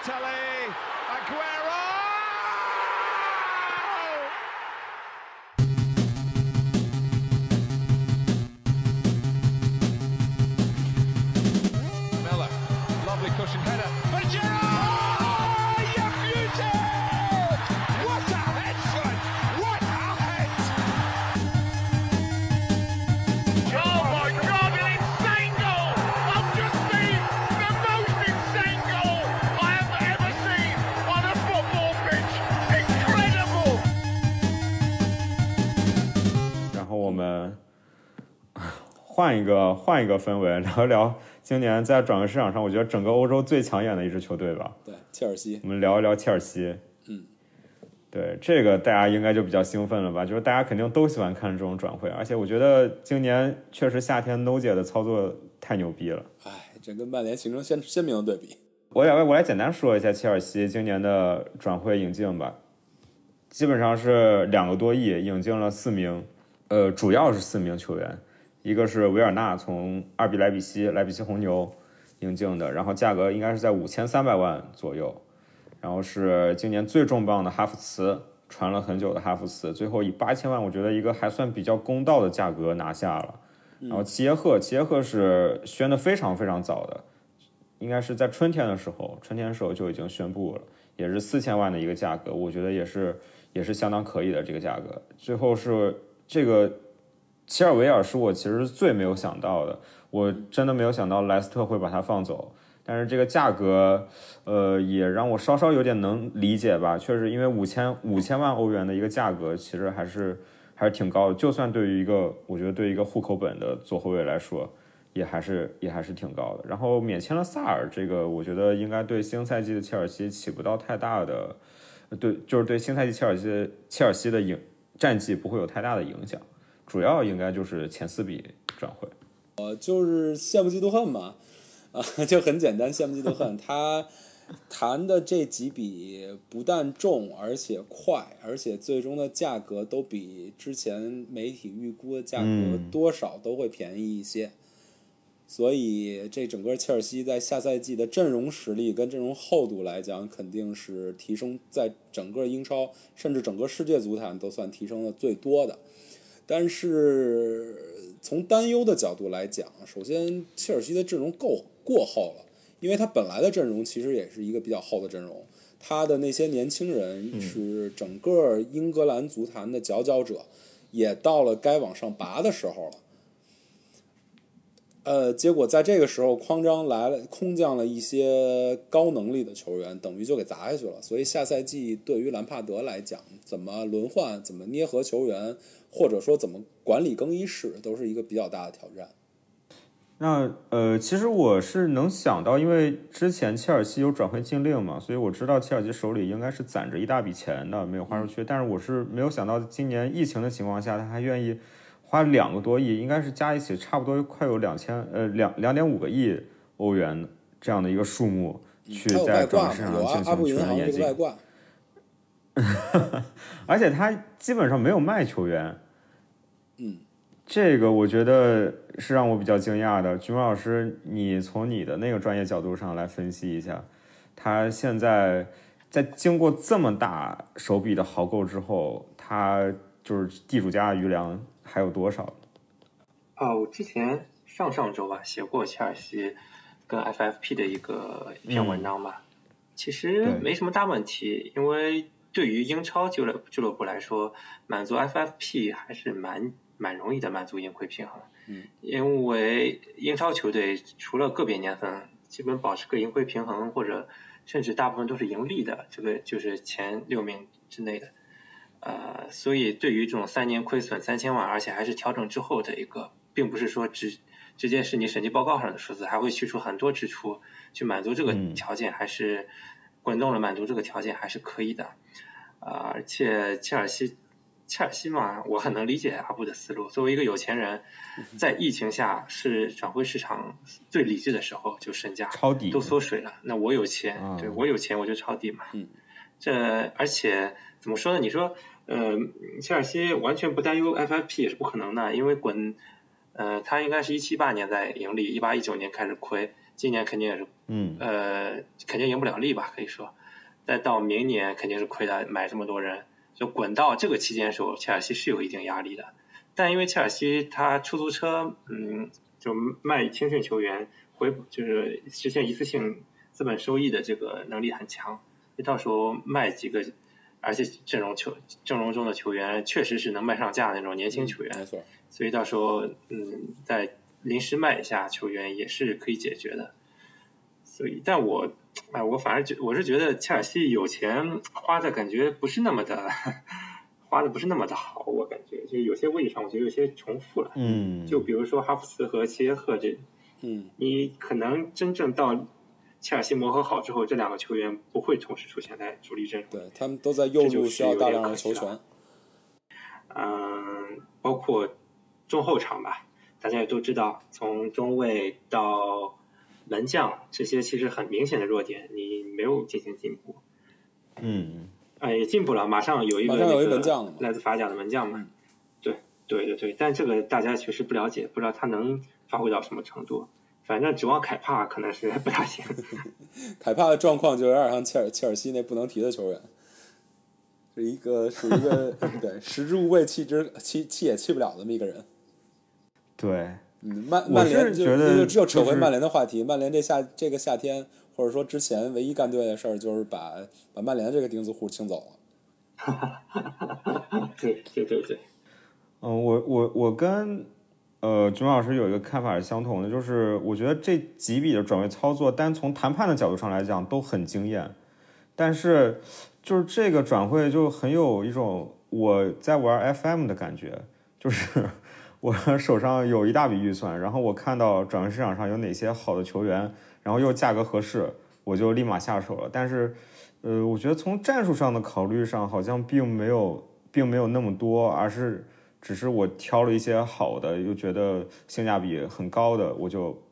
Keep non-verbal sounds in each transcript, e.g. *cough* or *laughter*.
Balotelli, Aguero! 换一个换一个氛围，聊一 *laughs* 聊今年在转会市场上，我觉得整个欧洲最抢眼的一支球队吧。对，切尔西我，们聊一聊切尔西。嗯，对，这个大家应该就比较兴奋了吧？就是大家肯定都喜欢看这种转会，而且我觉得今年确实夏天 No 姐的操作太牛逼了。哎，这跟曼联形成鲜鲜明的对比。我来我来简单说一下切尔西今年的转会引进吧，基本上是两个多亿引进了四名，呃，主要是四名球员，一个是维尔纳从二比莱比锡莱比锡红牛引进的，然后价格应该是在五千三百万左右，然后是今年最重磅的哈弗茨，传了很久的哈弗茨，最后以八千万，我觉得一个还算比较公道的价格拿下了。然后齐耶赫，齐耶赫是宣的非常非常早的，应该是在春天的时候，春天的时候就已经宣布了，也是四千万的一个价格，我觉得也是也是相当可以的这个价格。最后是这个齐尔维尔是我其实最没有想到的，我真的没有想到莱斯特会把他放走，但是这个价格，呃，也让我稍稍有点能理解吧。确实，因为五千五千万欧元的一个价格，其实还是还是挺高的。就算对于一个，我觉得对于一个户口本的左后卫来说，也还是也还是挺高的。然后免签了萨尔，这个我觉得应该对新赛季的切尔西起不到太大的，对，就是对新赛季切尔西切尔西的影战绩不会有太大的影响。主要应该就是前四笔转会。呃，就是羡慕嫉妒恨嘛，*laughs* 啊，就很简单，羡慕嫉妒恨。*laughs* 他谈的这几笔不但重，而且快，而且最终的价格都比之前媒体预估的价格多少都会便宜一些。所以，这整个切尔西在下赛季的阵容实力跟阵容厚度来讲，肯定是提升在整个英超甚至整个世界足坛都算提升的最多的。但是从担忧的角度来讲，首先切尔西的阵容够过厚了，因为他本来的阵容其实也是一个比较厚的阵容，他的那些年轻人是整个英格兰足坛的佼佼者，也到了该往上拔的时候了。呃，结果在这个时候，匡章来了，空降了一些高能力的球员，等于就给砸下去了。所以下赛季对于兰帕德来讲，怎么轮换、怎么捏合球员，或者说怎么管理更衣室，都是一个比较大的挑战。那呃，其实我是能想到，因为之前切尔西有转会禁令嘛，所以我知道切尔西手里应该是攒着一大笔钱的，没有花出去。但是我是没有想到，今年疫情的情况下，他还愿意花两个多亿，应该是加一起差不多快有两千呃两两点五个亿欧元这样的一个数目，去在转会市场进行全员演进。*laughs* 而且他基本上没有卖球员，嗯，这个我觉得是让我比较惊讶的。菊毛老师，你从你的那个专业角度上来分析一下，他现在在经过这么大手笔的豪购之后，他就是地主家的余粮还有多少？啊，我之前上上周吧写过切尔西跟 FFP 的一个一篇文章吧，其实没什么大问题，因为对于英超俱乐俱乐部来说，满足 FFP 还是蛮蛮容易的，满足盈亏平衡。嗯，因为英超球队除了个别年份基本保持个盈亏平衡，或者甚至大部分都是盈利的，这个就是前六名之内的。呃，所以对于这种三年亏损三千万，而且还是调整之后的一个，并不是说直直接是你审计报告上的数字，还会去除很多支出去满足这个嗯条件，还是滚动了满足这个条件还是可以的。啊、而且切尔西，切尔西嘛，我很能理解阿布的思路。作为一个有钱人，在疫情下是转会市场最理智的时候，就身价抄底都缩水了。那我有钱，啊对我有钱我就抄底嘛。嗯，这而且怎么说呢？你说，呃，切尔西完全不担忧 FFP 也是不可能的，因为滚，呃，他应该是一七八年在盈利，一八一九年开始亏，今年肯定也是嗯呃肯定赢不了利吧，可以说。再到明年肯定是亏的，买这么多人，就滚到这个期间的时候，切尔西是有一定压力的。但因为切尔西他出租车，嗯，就卖青训球员回就是实现一次性资本收益的这个能力很强，你到时候卖几个，而且阵容球阵容中的球员确实是能卖上价的那种年轻球员，没错，所以到时候嗯再临时卖一下球员也是可以解决的。所以，但我哎，我反而觉我是觉得切尔西有钱花的感觉不是那么的，*laughs* 花的不是那么的好，我感觉就有些位置上我觉得有些重复了。嗯，就比如说哈弗茨和切耶赫这，嗯，你可能真正到切尔西磨合好之后，这两个球员不会同时出现在主力阵容。对他们都在右路需要大量的球权。嗯，包括中后场吧，大家也都知道，从中卫到门将这些其实很明显的弱点，你没有进行进步。嗯哎，也进步了，马上有一个马上有一那个门将来自法甲的门将嘛。对对对对，但这个大家确实不了解，不知道他能发挥到什么程度。反正指望凯帕可能是不大行。*laughs* 凯帕的状况就有点像切尔切尔西那不能提的球员，是一个属于一个 *laughs* 对食之无味弃之弃弃也弃不了的这么一个人。对，嗯，曼曼联就觉得就只有扯回曼联的话题。曼联这夏这个夏天，或者说之前唯一干对的事儿，就是把把曼联这个钉子户清走了。*laughs* 对对对对，嗯，我我我跟呃君老师有一个看法是相同的，就是我觉得这几笔的转会操作，单从谈判的角度上来讲都很惊艳，但是就是这个转会就很有一种我在玩 FM 的感觉，就是我手上有一大笔预算，然后我看到转会市场上有哪些好的球员，然后又价格合适，我就立马下手了。但是，呃，我觉得从战术上的考虑上，好像并没有并没有那么多，而是只是我挑了一些好的，又觉得性价比很高的，我就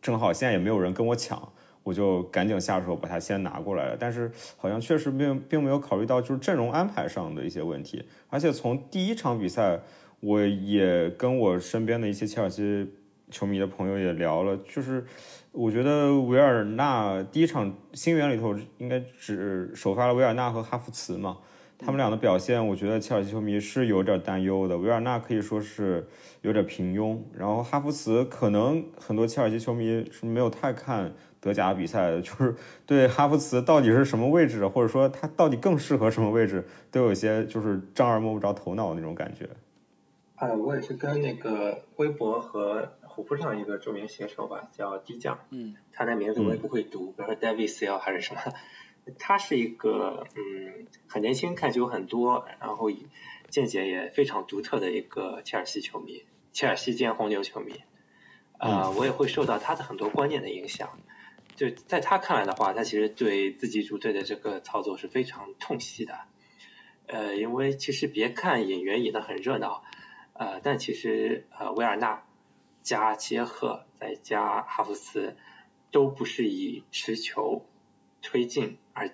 正好现在也没有人跟我抢，我就赶紧下手把它先拿过来了。但是好像确实并并没有考虑到就是阵容安排上的一些问题，而且从第一场比赛，我也跟我身边的一些切尔西球迷的朋友也聊了，就是我觉得维尔纳第一场新援里头应该只首发了维尔纳和哈弗茨嘛。他们俩的表现，我觉得切尔西球迷是有点担忧的。维尔纳可以说是有点平庸，然后哈弗茨可能很多切尔西球迷是没有太看德甲比赛的，就是对哈弗茨到底是什么位置，或者说他到底更适合什么位置，都有一些就是丈二摸不着头脑的那种感觉。啊，我也是跟那个微博和虎扑上一个著名写手吧，叫低酱，嗯，他的名字我也不会读，比如说 David Seal 还是什么，他是一个嗯很年轻，看球很多，然后见解也非常独特的一个切尔西球迷，切尔西兼红牛球迷，啊、我也会受到他的很多观念的影响。就在他看来的话，他其实对自己主队的这个操作是非常痛惜的。呃，因为其实别看引援引的很热闹，呃，但其实呃维尔纳加杰赫再加哈弗茨都不是以持球推进而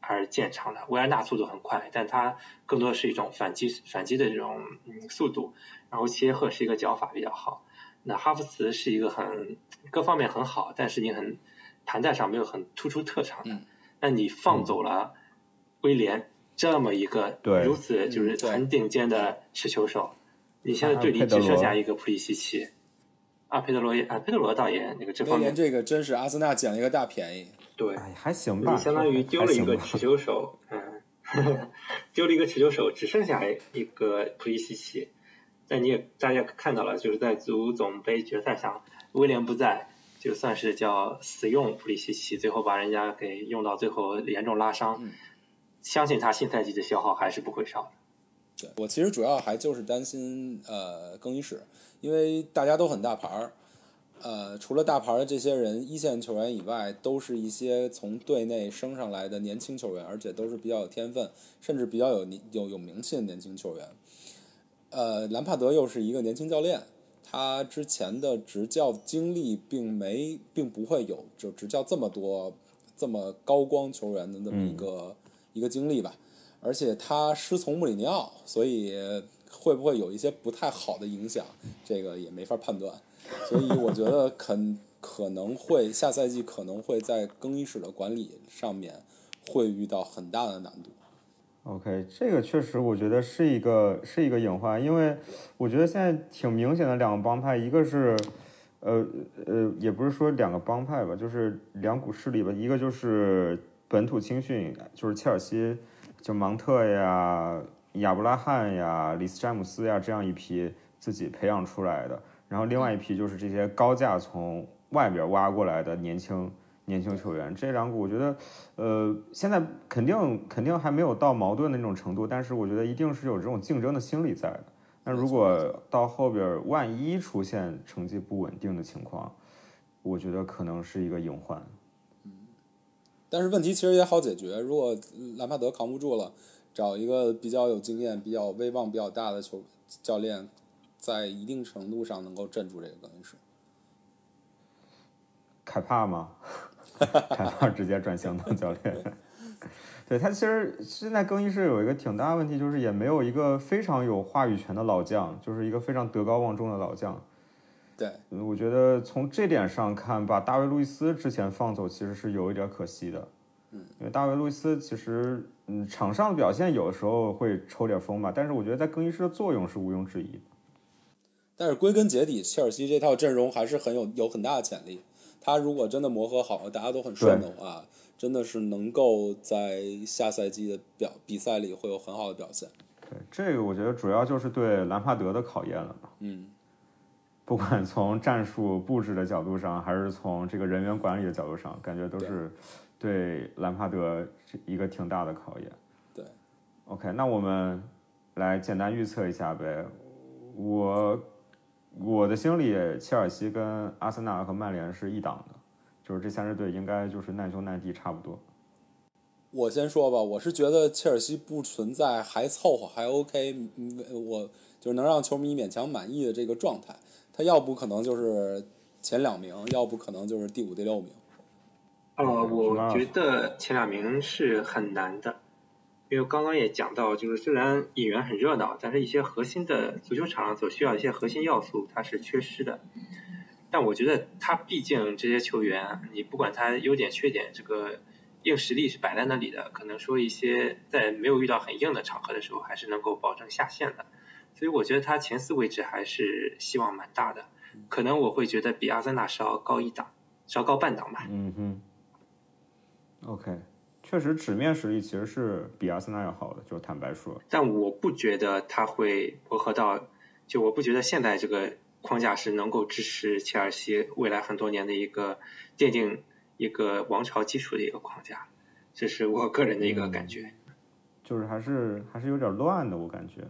而见长的。维尔纳速度很快，但他更多的是一种反击反击的这种嗯速度，然后切赫是一个脚法比较好。那哈弗茨是一个很各方面很好，但是你很盘带上没有很突出特长的。嗯那你放走了威廉这么一个对如此就是很顶尖的持球手，你现在队里只剩下一个普利西奇。阿，佩德罗也啊，佩德罗倒也那个这威方面这个真是阿森纳捡了一个大便宜。对，哎，还行吧，你相当于丢了一个持球手，嗯，*laughs* 丢了一个持球手，只剩下一个普利西奇。但你也大家看到了，就是在足总杯决赛上，威廉不在，就算是叫死用普利西奇，最后把人家给用到最后严重拉伤。嗯相信他新赛季的消耗还是不会少的。对我其实主要还就是担心呃更衣室，因为大家都很大牌儿，呃，除了大牌的这些人，一线球员以外，都是一些从队内升上来的年轻球员，而且都是比较有天分，甚至比较有有有名气的年轻球员。呃，兰帕德又是一个年轻教练，他之前的执教经历并没并不会有就执教这么多这么高光球员的那么一个、一个经历吧。而且他师从穆里尼奥，所以会不会有一些不太好的影响，这个也没法判断。所以我觉得肯可能会下赛季可能会在更衣室的管理上面会遇到很大的难度。OK，这个确实我觉得是一个是一个隐患，因为我觉得现在挺明显的两个帮派，一个是，呃呃，也不是说两个帮派吧，就是两股势力吧，一个就是本土青训，就是切尔西，就芒特呀、亚布拉罕呀、里斯詹姆斯呀这样一批自己培养出来的，然后另外一批就是这些高价从外边挖过来的年轻年轻球员，这两股我觉得。呃，现在肯定肯定还没有到矛盾的那种程度，但是我觉得一定是有这种竞争的心理在的。那如果到后边万一出现成绩不稳定的情况，我觉得可能是一个隐患。但是问题其实也好解决，如果兰帕德扛不住了，找一个比较有经验、比较威望比较大的球教练，在一定程度上能够镇住这个更衣室。凯帕吗？凯帕直接转型当教练。*laughs* 对他其实现在更衣室有一个挺大的问题，就是也没有一个非常有话语权的老将，就是一个非常德高望重的老将。对，嗯我觉得从这点上看，把大卫·路易斯之前放走其实是有一点可惜的。嗯，因为大卫·路易斯其实嗯场上的表现有的时候会抽点风吧，但是我觉得在更衣室的作用是毋庸置疑的。但是归根结底，切尔西这套阵容还是很有有很大的潜力。他如果真的磨合好，大家都很顺的话，真的是能够在下赛季的表比赛里会有很好的表现。对，这个我觉得主要就是对兰帕德的考验了嘛。嗯，不管从战术布置的角度上，还是从这个人员管理的角度上，感觉都是对兰帕德一个挺大的考验。对，OK，那我们来简单预测一下呗。我我的心里，切尔西跟阿森纳和曼联是一档的，就是这三支队应该就是难兄难弟差不多。我先说吧，我是觉得切尔西不存在还凑合还 OK，嗯我就是能让球迷勉强满意的这个状态。他要不可能就是前两名，要不可能就是第五、第六名。呃，我觉得前两名是很难的，因为刚刚也讲到，就是虽然引援很热闹，但是一些核心的足球场所需要一些核心要素它是缺失的。但我觉得他毕竟这些球员，你不管他优点缺点，这个硬实力是摆在那里的，可能说一些在没有遇到很硬的场合的时候，还是能够保证下线的。所以我觉得他前四位置还是希望蛮大的，可能我会觉得比阿森纳稍高一档，稍高半档吧。嗯哼。OK，确实纸面实力其实是比阿森纳要好的，就坦白说。但我不觉得他会磨合到，就我不觉得现在这个框架是能够支持切尔西未来很多年的一个奠定一个王朝基础的一个框架，这是我个人的一个感觉。就是还是还是有点乱的，我感觉。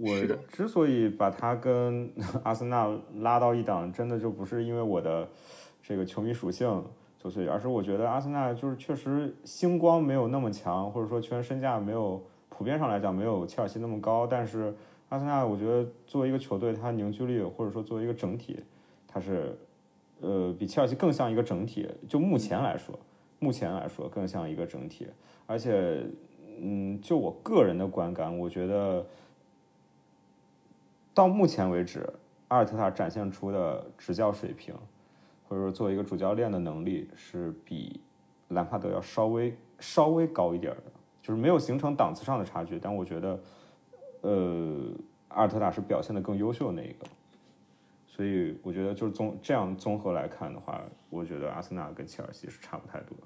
我之所以把他跟 *laughs* 阿森纳拉到一档，真的就不是因为我的这个球迷属性作祟，而是我觉得阿森纳就是确实星光没有那么强，或者说球员身价没有普遍上来讲没有切尔西那么高，但是阿森纳我觉得作为一个球队，它凝聚力或者说作为一个整体，它是呃比切尔西更像一个整体，就目前来说，目前来说更像一个整体。而且，嗯，就我个人的观感，我觉得到目前为止，阿尔特塔展现出的执教水平，或者说作为一个主教练的能力，是比兰帕德要稍微稍微高一点的，就是没有形成档次上的差距，但我觉得，呃，阿尔特塔是表现的更优秀的那一个。所以我觉得，就是综这样综合来看的话，我觉得阿森纳跟切尔西是差不太多。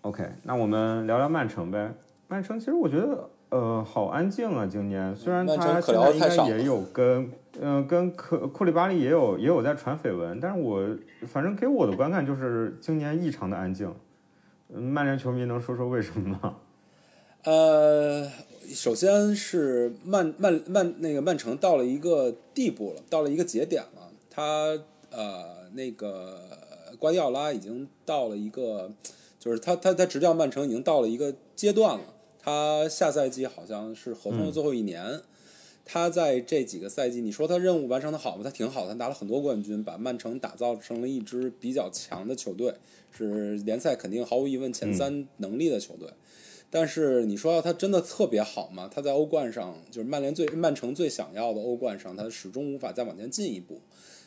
OK，那我们聊聊曼城呗。曼城其实我觉得，呃，好安静啊，今年虽然他现在应该也有跟，嗯、跟科库里巴利也有也有在传绯闻，但是我反正给我的观感就是今年异常的安静。嗯曼联球迷能说说为什么吗？*laughs* 呃，首先是曼曼曼那个曼城到了一个地步了，到了一个节点了。他呃那个瓜迪奥拉已经到了一个，就是他他他执教曼城已经到了一个阶段了。他下赛季好像是合同的最后一年。他在这几个赛季，你说他任务完成的好吗？他挺好，他拿了很多冠军，把曼城打造成了一支比较强的球队，是联赛肯定毫无疑问前三能力的球队。但是你说他真的特别好吗？他在欧冠上，就是曼联最曼城最想要的欧冠上，他始终无法再往前进一步。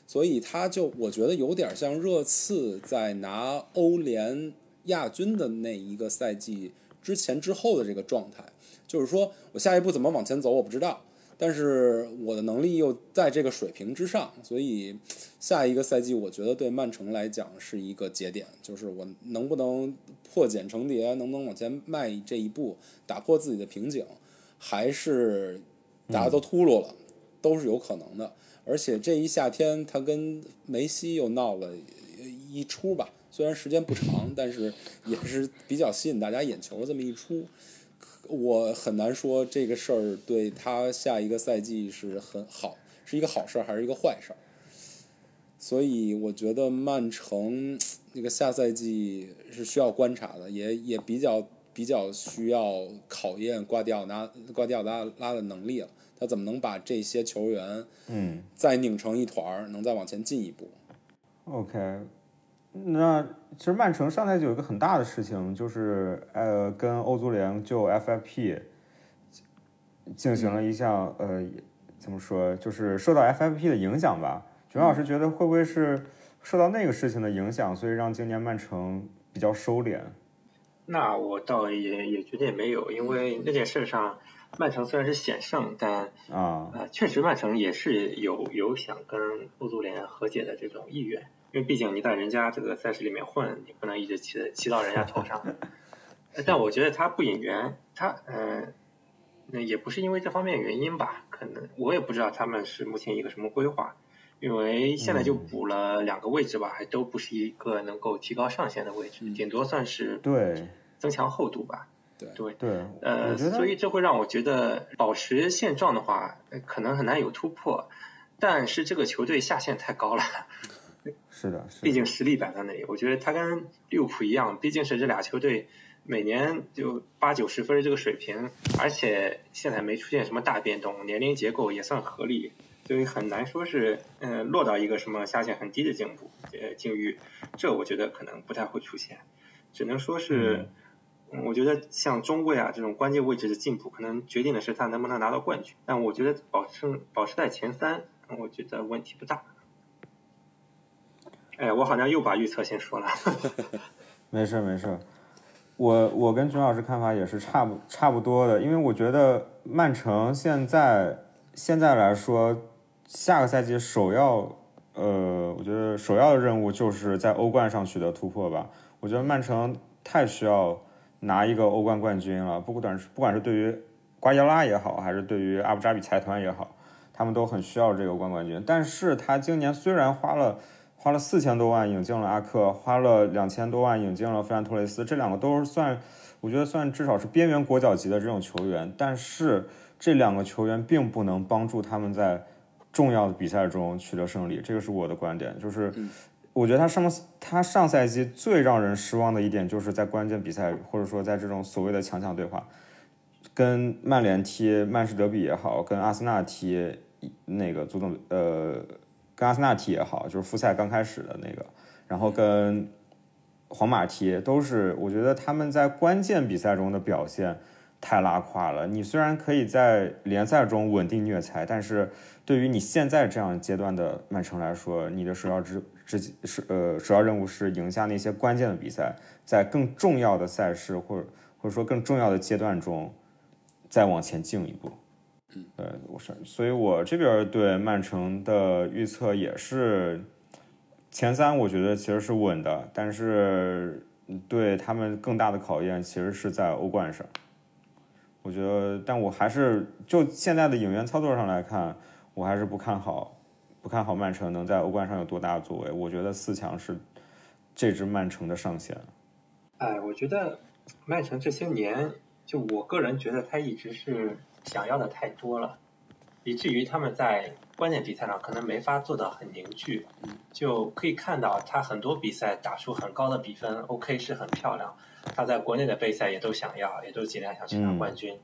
所以他就我觉得有点像热刺在拿欧联亚军的那一个赛季之前之后的这个状态，就是说我下一步怎么往前走我不知道，但是我的能力又在这个水平之上，所以下一个赛季我觉得对曼城来讲是一个节点，就是我能不能破茧成蝶，能不能往前迈这一步，打破自己的瓶颈，还是大家都秃噜了，都是有可能的。而且这一夏天他跟梅西又闹了一出吧，虽然时间不长，但是也是比较吸引大家眼球的这么一出。我很难说这个事儿对他下一个赛季是很好，是一个好事儿还是一个坏事儿。所以我觉得曼城那个下赛季是需要观察的，也也比较比较需要考验瓜迪奥拉瓜迪奥拉拉的能力了。他怎么能把这些球员嗯再拧成一团儿，能再往前进一步？，OK。那其实曼城上赛季有一个很大的事情，就是呃，跟欧足联就 FFP 进行了一项呃，怎么说，就是受到 FFP 的影响吧。熊老师觉得会不会是受到那个事情的影响，所以让今年曼城比较收敛？那我倒也也觉得也没有，因为那件事上，曼城虽然是险胜，但啊，呃，确实曼城也是有有想跟欧足联和解的这种意愿，因为毕竟你在人家这个赛事里面混，你不能一直骑骑到人家头上。*laughs* 呃但我觉得他不引援，他呃，那也不是因为这方面原因吧，可能我也不知道他们是目前一个什么规划，因为现在就补了两个位置吧，还都不是一个能够提高上限的位置，顶多算是对增强厚度吧。对对，呃，所以这会让我觉得保持现状的话，呃可能很难有突破。但是这个球队下限太高了，是的，是的毕竟实力摆在那里。我觉得他跟利物浦一样，毕竟是这俩球队每年就八九十分这个水平，而且现在没出现什么大变动，年龄结构也算合理，所以很难说是呃落到一个什么下限很低的境步呃境遇。这我觉得可能不太会出现，只能说是。嗯我觉得像中卫啊这种关键位置的进步，可能决定的是他能不能拿到冠军。但我觉得保持保持在前三，我觉得问题不大。哎，我好像又把预测先说了。*laughs* 没事没事，我我跟熊老师看法也是差不差不多的，因为我觉得曼城现在现在来说，下个赛季首要呃，我觉得首要的任务就是在欧冠上取得突破吧。我觉得曼城太需要拿一个欧冠冠军了，不管是不管是对于瓜迪拉也好，还是对于阿布扎比财团也好，他们都很需要这个欧冠冠军。但是他今年虽然花了。花了四千多万引进了阿克，花了两千多万引进了费兰托雷斯，这两个都是算，我觉得算至少是边缘国脚级的这种球员。但是这两个球员并不能帮助他们在重要的比赛中取得胜利，这个是我的观点。就是我觉得他上他上赛季最让人失望的一点，就是在关键比赛或者说在这种所谓的强强对话，跟曼联踢曼市德比也好，跟阿森纳踢那个足总呃。跟阿森纳踢也好，就是复赛刚开始的那个，然后跟皇马踢都是，我觉得他们在关键比赛中的表现太拉胯了。你虽然可以在联赛中稳定虐菜，但是对于你现在这样阶段的曼城来说，你的首要之之是呃首要任务是赢下那些关键的比赛，在更重要的赛事或者或者说更重要的阶段中再往前进一步。对，我是，所以我这边对曼城的预测也是前三，我觉得其实是稳的，但是对他们更大的考验其实是在欧冠上。我觉得，但我还是就现在的引援操作上来看，我还是不看好，不看好曼城能在欧冠上有多大的作为。我觉得四强是这支曼城的上限。哎，我觉得曼城这些年，就我个人觉得他一直是。想要的太多了，以至于他们在关键比赛上可能没法做到很凝聚，就可以看到他很多比赛打出很高的比分，OK 是很漂亮。他在国内的杯赛也都想要，也都尽量想去拿冠军。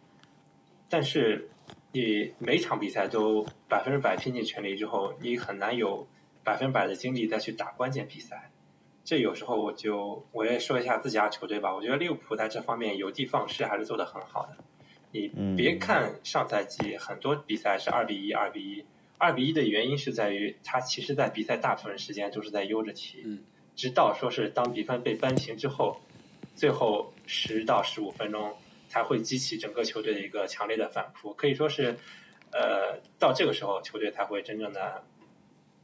但是你每场比赛都百分之百拼尽全力之后，你很难有百分百的精力再去打关键比赛。这有时候我就我也说一下自家球队吧，我觉得利物浦在这方面有的放矢还是做得很好的。你别看上赛季很多比赛是二比一、二比一，二比一的原因是在于他其实在比赛大部分时间都是在悠着踢，嗯直到说是当比分被扳平之后，最后十到十五分钟才会激起整个球队的一个强烈的反扑，可以说是，呃，到这个时候球队才会真正的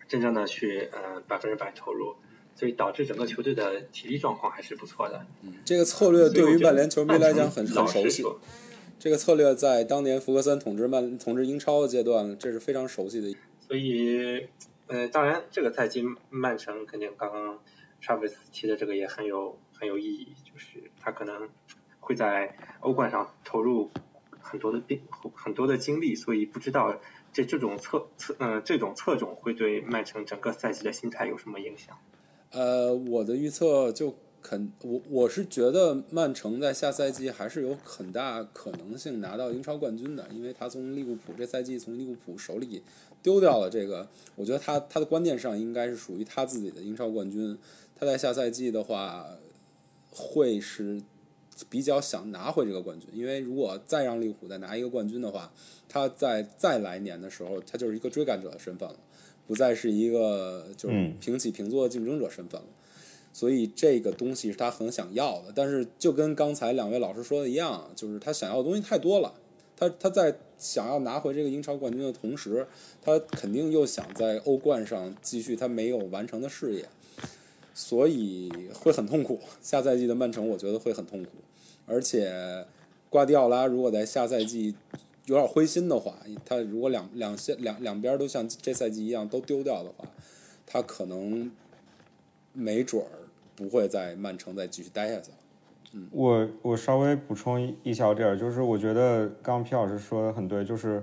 真正的去呃百分之百投入，所以导致整个球队的体力状况还是不错的。这个策略对于曼联球迷来讲很熟悉。这个策略在当年福格森统治曼统治英超的阶段，这是非常熟悉的。所以，呃，当然这个赛季曼城肯定刚刚 Travis 提的这个也很有很有意义，就是他可能会在欧冠上投入很多的兵很多的精力，所以不知道这这种侧侧呃这种侧重会对曼城整个赛季的心态有什么影响？呃，我的预测就肯我我是觉得曼城在下赛季还是有很大可能性拿到英超冠军的，因为他从利物浦这赛季从利物浦手里丢掉了这个，我觉得他他的观念上应该是属于他自己的英超冠军。他在下赛季的话，会是比较想拿回这个冠军，因为如果再让利物浦再拿一个冠军的话，他在再来年的时候，他就是一个追赶者的身份了，不再是一个就是嗯平起平坐的竞争者身份了。所以这个东西是他很想要的，但是就跟刚才两位老师说的一样，就是他想要的东西太多了。他他在想要拿回这个英超冠军的同时，他肯定又想在欧冠上继续他没有完成的事业，所以会很痛苦。下赛季的曼城，我觉得会很痛苦。而且，瓜迪奥拉如果在下赛季有点灰心的话，他如果两两线两两边都像这赛季一样都丢掉的话，他可能没准儿不会在曼城再继续待下去了。我我稍微补充一一小点儿，就是我觉得刚刚皮老师说的很对，就是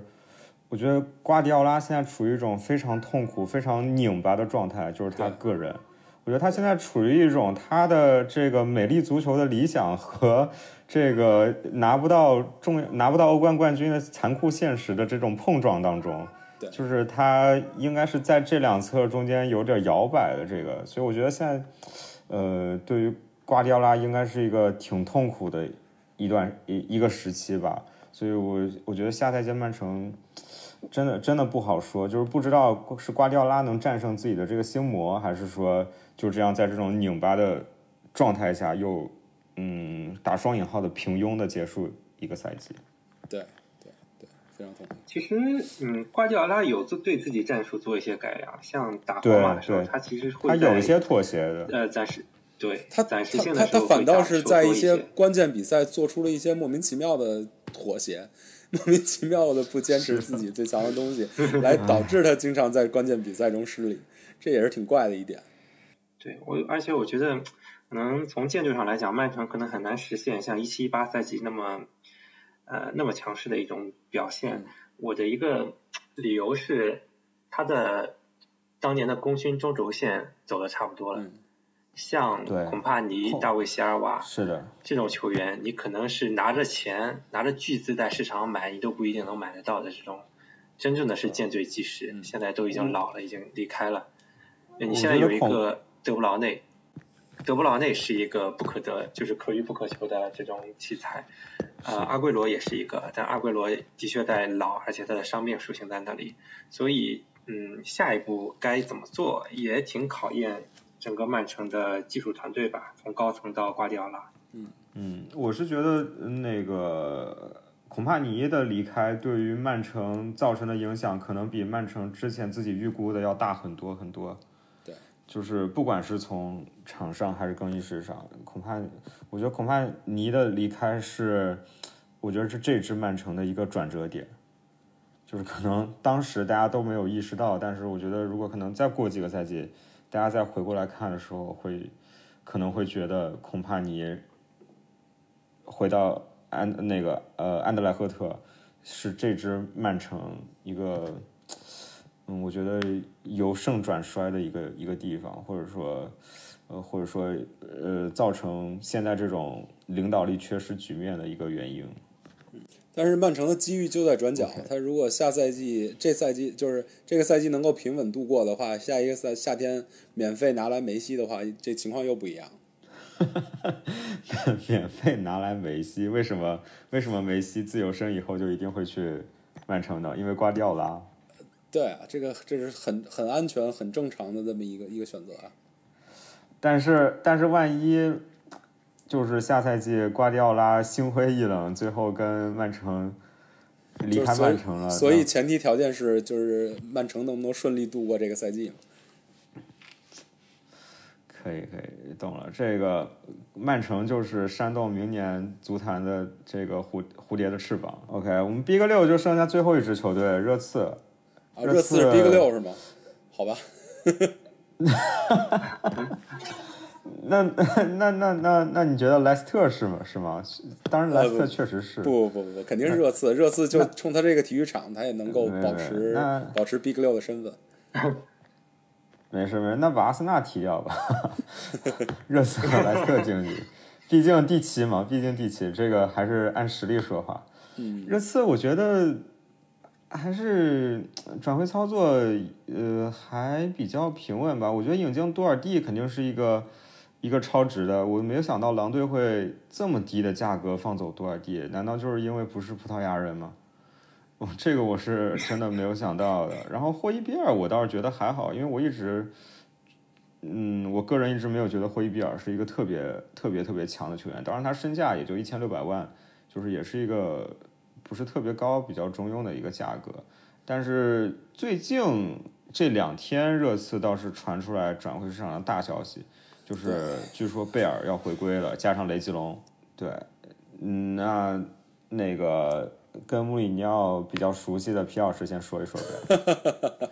我觉得瓜迪奥拉现在处于一种非常痛苦、非常拧巴的状态，就是他个人。我觉得他现在处于一种他的这个美丽足球的理想和这个拿不到重拿不到欧冠冠军的残酷现实的这种碰撞当中。对就是他应该是在这两侧中间有点摇摆的这个，所以我觉得现在，呃，对于瓜迪奥拉应该是一个挺痛苦的一段一一个时期吧，所以我我觉得下赛季曼城真的真的不好说，就是不知道是瓜迪奥拉能战胜自己的这个心魔，还是说就这样在这种拧巴的状态下又嗯打双引号的平庸的结束一个赛季。对，非常同意。其实，嗯，瓜迪奥拉有做对自己战术做一些改良，像打对皇马的时候，他其实会他有一些妥协的，呃暂时对他暂时他他他性的他他反倒是在一些多一些关键比赛做出了一些莫名其妙的妥协，莫名其妙的不坚持自己最强的东西，来导致他经常在关键比赛中失利，这也是挺怪的一点。对我，而且我觉得，可能从建筑上来讲，曼城可能很难实现像一七一八赛季那么，呃，那么强势的一种表现。嗯我的一个理由是，他的当年的功勋中轴线走的差不多了。嗯像孔帕尼、大卫席尔瓦是的，这种球员，你可能是拿着钱、拿着巨资在市场上买，你都不一定能买得到的这种，真正的是舰队基石，嗯现在都已经老了，已经离开了。你现在有一个德布劳内，德布劳内是一个不可得，就是可遇不可求的这种奇才。呃，阿圭罗也是一个，但阿圭罗的确在老，而且他的伤病属性在那里，所以嗯，下一步该怎么做也挺考验整个曼城的技术团队吧，从高层到瓜迪奥拉。嗯嗯，我是觉得呃那个孔帕尼的离开对于曼城造成的影响，可能比曼城之前自己预估的要大很多很多。就是不管是从场上还是更衣室上，恐怕我觉得恐怕尼的离开是，我觉得是这支曼城的一个转折点。就是可能当时大家都没有意识到，但是我觉得如果可能再过几个赛季，大家再回过来看的时候，会可能会觉得恐怕尼回到安那个呃安德莱赫特是这支曼城一个嗯，我觉得由盛转衰的一个一个地方，或者说呃或者说呃造成现在这种领导力缺失局面的一个原因。但是曼城的机遇就在转角，他如果下赛季这赛季就是这个赛季能够平稳度过的话，下一个赛夏天免费拿来梅西的话，这情况又不一样。*laughs* 免费拿来梅西，为什么为什么梅西自由身以后就一定会去曼城呢？因为瓜迪奥拉。对啊，这个这是很很安全、很正常的这么一个一个选择啊。但是但是万一就是下赛季瓜迪奥拉心灰意冷，最后跟曼城离开曼城了，所以那前提条件是，就是曼城能不能顺利度过这个赛季嘛？可以可以懂了。这个曼城就是煽动明年足坛的这个蝴蝴蝶的翅膀。OK，我们 Big 六就剩下最后一支球队热刺。啊，热热刺是 Big 六是吗？好吧，*laughs* 那那那那那你觉得莱斯特是吗？是吗？当然，莱斯特确实是。不不不不，肯定是热刺。热刺就冲他这个体育场，他也能够保持那保持 Big 六的身份。*laughs* 没事没事，那把阿森纳踢掉吧。*laughs* 热刺和莱斯特竞技，毕竟第七嘛，毕竟第七，这个还是按实力说话。嗯，热刺我觉得还是转会操作，呃，还比较平稳吧。我觉得引进多尔蒂肯定是一个一个超值的，我没有想到狼队会这么低的价格放走多尔蒂，难道就是因为不是葡萄牙人吗？哦，这个我是真的没有想到的。然后霍伊比尔，我倒是觉得还好，因为我一直，嗯，我个人一直没有觉得霍伊比尔是一个特别特别特别强的球员。当然，他身价也就一千六百万，就是也是一个不是特别高、比较中庸的一个价格。但是最近这两天，热刺倒是传出来转会市场的大消息，就是据说贝尔要回归了，加上雷吉隆。对，嗯，那那个跟穆里尼奥比较熟悉的皮老师先说一说呗。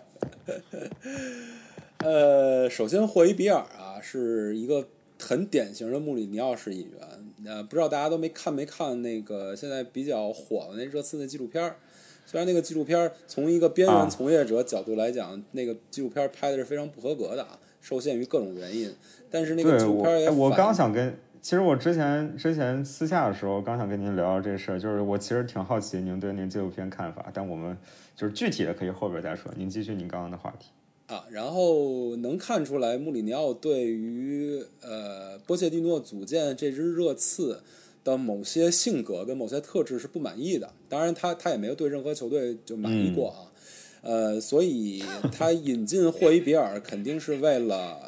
*laughs* 呃，首先霍伊比尔啊是一个很典型的穆里尼奥式引援。呃，不知道大家都没看没看那个现在比较火的那热刺的纪录片儿。虽然那个纪录片儿从一个边啊缘从业者角度来讲，那个纪录片儿拍的是非常不合格的啊，受限于各种原因。但是那个纪录，片我刚想跟，其实我之前之前私下的时候，刚想跟您聊聊这事儿，就是我其实挺好奇您对那纪录片看法，但我们就是具体的可以后边再说。您继续您刚刚的话题。啊，然后能看出来穆里尼奥对于呃波切蒂诺组建这支热刺的某些性格跟某些特质是不满意的。当然他，他也没有对任何球队就满意过啊。呃，所以他引进霍伊比尔肯定是为了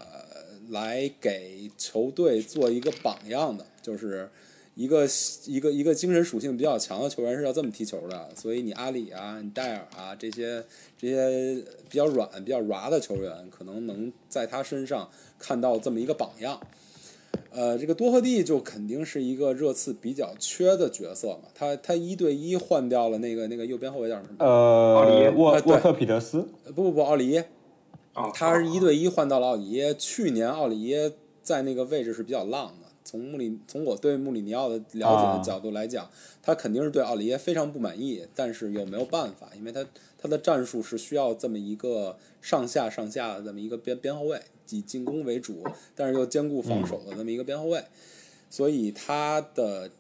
来给球队做一个榜样的，就是一个一个一个精神属性比较强的球员是要这么踢球的。所以你阿里啊，你戴尔啊这些这些比较软、比较软的球员，可能能在他身上看到这么一个榜样。呃，这个多赫蒂就肯定是一个热刺比较缺的角色嘛，他他一对一换掉了那个那个右边后卫叫什么？呃沃沃特彼得斯，呃不不不，奥里耶，哦，他是一对一换到了奥里耶。去年奥里耶在那个位置是比较浪的。从穆里从我对穆里尼奥的了解的角度来讲，他肯定是对奥里耶非常不满意，但是又没有办法，因为他他的战术是需要这么一个上下上下的这么一个边边后卫，以进攻为主，但是又兼顾防守的这么一个边后卫，所以他的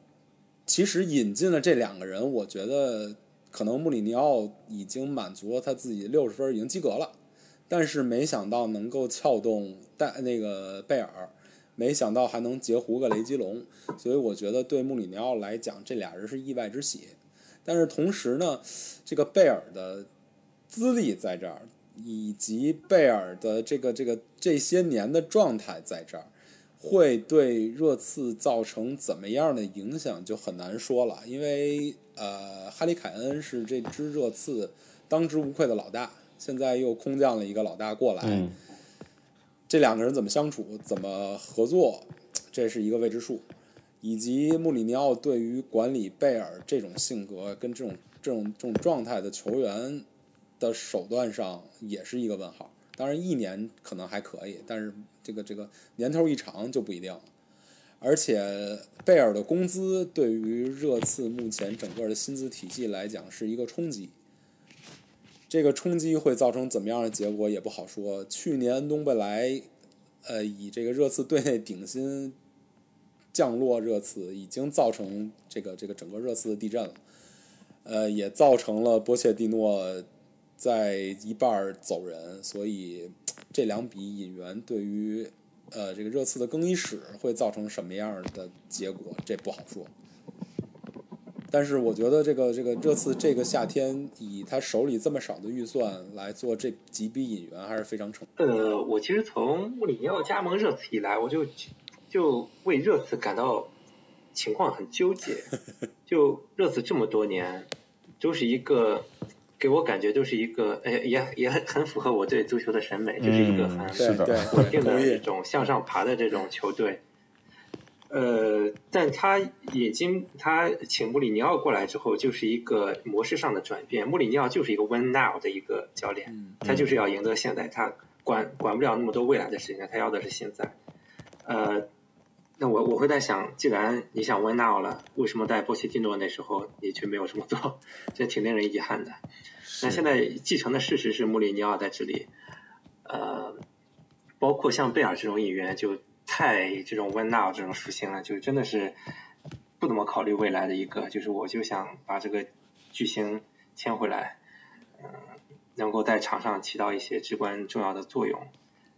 其实引进了这两个人，我觉得可能穆里尼奥已经满足了他自己六十分已经及格了。但是没想到能够撬动带那个贝尔，没想到还能截胡个雷吉隆，所以我觉得对穆里尼奥来讲，这俩人是意外之喜。但是同时呢，这个贝尔的资历在这儿，以及贝尔的这个这个这些年的状态在这儿，会对热刺造成怎么样的影响就很难说了。因为呃，哈里凯恩是这支热刺当之无愧的老大。现在又空降了一个老大过来，嗯这两个人怎么相处，怎么合作，这是一个未知数。以及穆里尼奥对于管理贝尔这种性格跟这种这种这种状态的球员的手段上，也是一个问号。当然，一年可能还可以，但是这个这个年头一长就不一定了。而且贝尔的工资对于热刺目前整个的薪资体系来讲是一个冲击。这个冲击会造成怎么样的结果也不好说。去年东贝莱，呃，以这个热刺队内顶薪降落热刺，已经造成这个这个整个热刺的地震了，呃，也造成了波切蒂诺在一半走人，所以这两笔引援对于呃这个热刺的更衣室会造成什么样的结果，这不好说。但是我觉得这个这个热刺这个夏天以他手里这么少的预算来做这几笔引援，还是非常成。呃，我其实从穆里尼奥加盟热刺以来，我就就为热刺感到情况很纠结。*laughs* 就热刺这么多年，都是一个给我感觉都是一个，哎，也也很很符合我对足球的审美，就是一个很嗯是的对稳定的这种向上爬的这种球队。呃，但他已经他请穆里尼奥过来之后，就是一个模式上的转变。穆里尼奥就是一个 win now 的一个教练，嗯他就是要赢得现在，他管管不了那么多未来的事情，他要的是现在。呃，那我我会在想，既然你想 win now 了，为什么在波切蒂诺那时候你却没有这么做？*laughs* 这挺令人遗憾的。那现在继承的事实是穆里尼奥在这里，呃，包括像贝尔这种演员就太这种 win now 这种属性了，就真的是不怎么考虑未来的一个，就是我就想把这个巨星签回来，嗯、能够在场上起到一些至关重要的作用。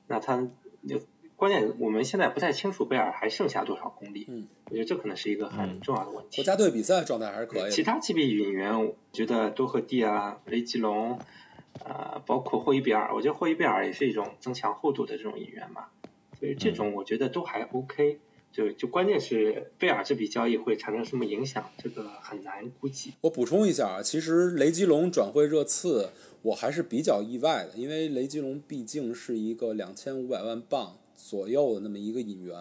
那他就关键我们现在不太清楚贝尔还剩下多少功力，嗯，我觉得这可能是一个很重要的问题。国家队比赛状态还是可以的。其他几笔引援，我觉得多赫蒂啊、雷吉隆，呃，包括霍伊比尔，我觉得霍伊比尔也是一种增强厚度的这种引援嘛，所以这种我觉得都还 OK。就就关键是贝尔这笔交易会产生什么影响，这个很难估计。我补充一下啊，其实雷吉隆转会热刺，我还是比较意外的，因为雷吉隆毕竟是一个两千五百万镑左右的那么一个引援，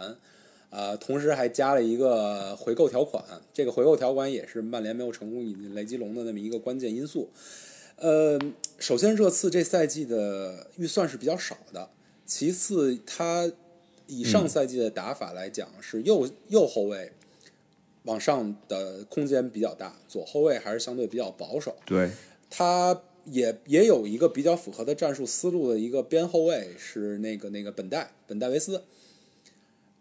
呃，同时还加了一个回购条款，这个回购条款也是曼联没有成功引进雷吉隆的那么一个关键因素。呃，首先热刺这赛季的预算是比较少的，其次他以上赛季的打法来讲，是右右后卫往上的空间比较大，左后卫还是相对比较保守。对，他也也有一个比较符合的战术思路的一个边后卫是那个那个本代本戴维斯，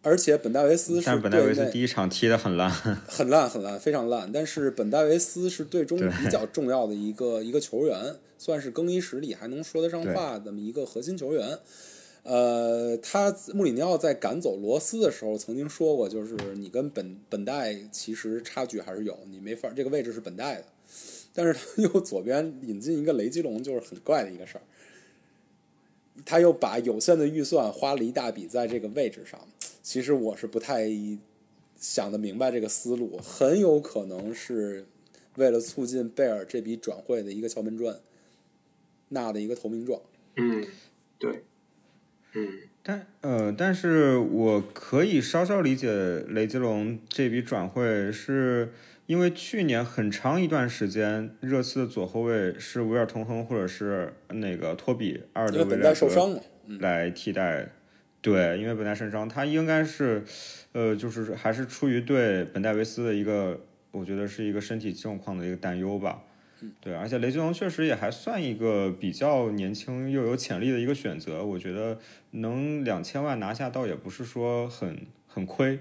而且本戴维斯是本戴维斯第一场踢得很烂，很烂很烂，非常烂。但是本戴维斯是队中比较重要的一个一个球员，算是更衣室里还能说得上话的这么一个核心球员。呃，他穆里尼奥在赶走罗斯的时候曾经说过，就是你跟本本代其实差距还是有，你没法这个位置是本代的，但是他又左边引进一个雷吉隆，就是很怪的一个事儿。他又把有限的预算花了一大笔在这个位置上，其实我是不太想得明白这个思路，很有可能是为了促进贝尔这笔转会的一个敲门砖，纳的一个投名状。嗯，对，嗯，但呃，但是我可以稍稍理解雷吉隆这笔转会，是因为去年很长一段时间，热刺的左后卫是维尔通亨或者是那个托比阿尔因为本德维莱德代受伤嘛，来替代。对，因为本代受伤，他应该是，呃，就是还是出于对本戴维斯的一个，我觉得是一个身体状况的一个担忧吧。对，而且雷吉隆确实也还算一个比较年轻又有潜力的一个选择，我觉得能两千万拿下，倒也不是说很很亏。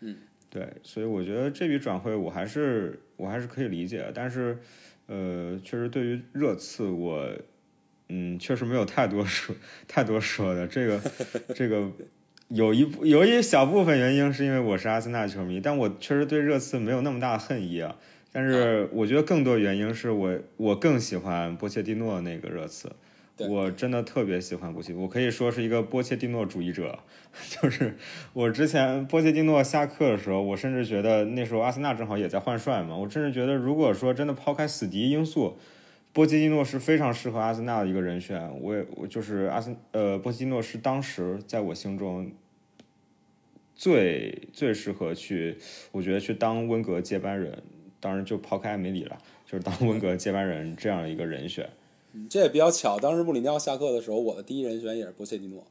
嗯，对，所以我觉得这笔转会我还是我还是可以理解，但是呃，确实对于热刺我。嗯，确实没有太多说 *laughs* 太多说的。这个 *laughs* 这个有一部有一小部分原因是因为我是阿森纳球迷，但我确实对热刺没有那么大的恨意啊。但是我觉得更多原因是我我更喜欢波切蒂诺那个热刺，我真的特别喜欢波切，我可以说是一个波切蒂诺主义者。*laughs* 就是我之前波切蒂诺下课的时候，我甚至觉得那时候阿森纳正好也在换帅嘛，我甚至觉得如果说真的抛开死敌因素。波切蒂诺是非常适合阿森纳的一个人选，我也我就是阿森呃，波切蒂诺是当时在我心中最最适合去，我觉得去当温格接班人，当然就抛开艾梅里了，就是当温格接班人这样一个人选，这也比较巧。当时穆里尼奥下课的时候，我的第一人选也是波切蒂诺。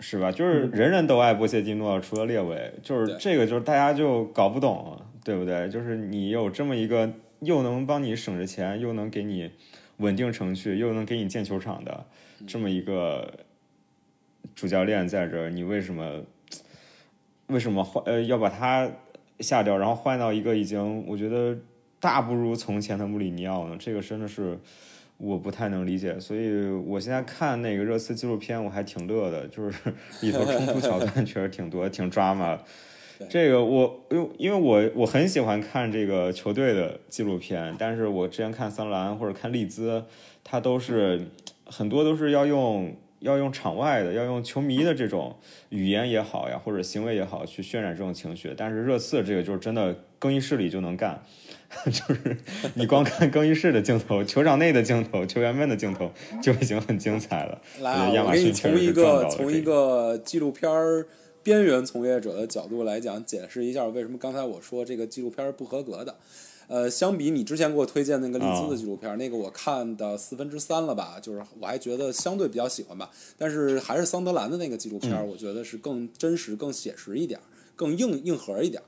是吧？就是人人都爱波切蒂诺，除了列维，就是这个就是大家就搞不懂，对不对？就是你有这么一个又能帮你省着钱，又能给你稳定程序，又能给你建球场的这么一个主教练在这儿，你为什么为什么换呃要把他下掉，然后换到一个已经我觉得大不如从前的穆里尼奥呢？这个真的是我不太能理解，所以我现在看那个热刺纪录片，我还挺乐的，就是 *laughs* 里头冲突桥段确实挺多，挺抓马。这个我因为因为我我很喜欢看这个球队的纪录片，但是我之前看桑兰或者看利兹，它都是很多都是要用要用场外的，要用球迷的这种语言也好呀，或者行为也好去渲染这种情绪。但是热刺这个就是真的更衣室里就能干，*laughs* 就是你光看更衣室的镜头、球场内的镜头、球员们的镜头就已经很精彩了。来给你逊从一个从一个个纪录片儿边缘从业者的角度来讲，解释一下为什么刚才我说这个纪录片儿不合格的。呃，相比你之前给我推荐那个利兹的纪录片儿，那个我看的四分之三了吧，就是我还觉得相对比较喜欢吧。但是还是桑德兰的那个纪录片，我觉得是更真实、更写实一点，更硬硬核一点。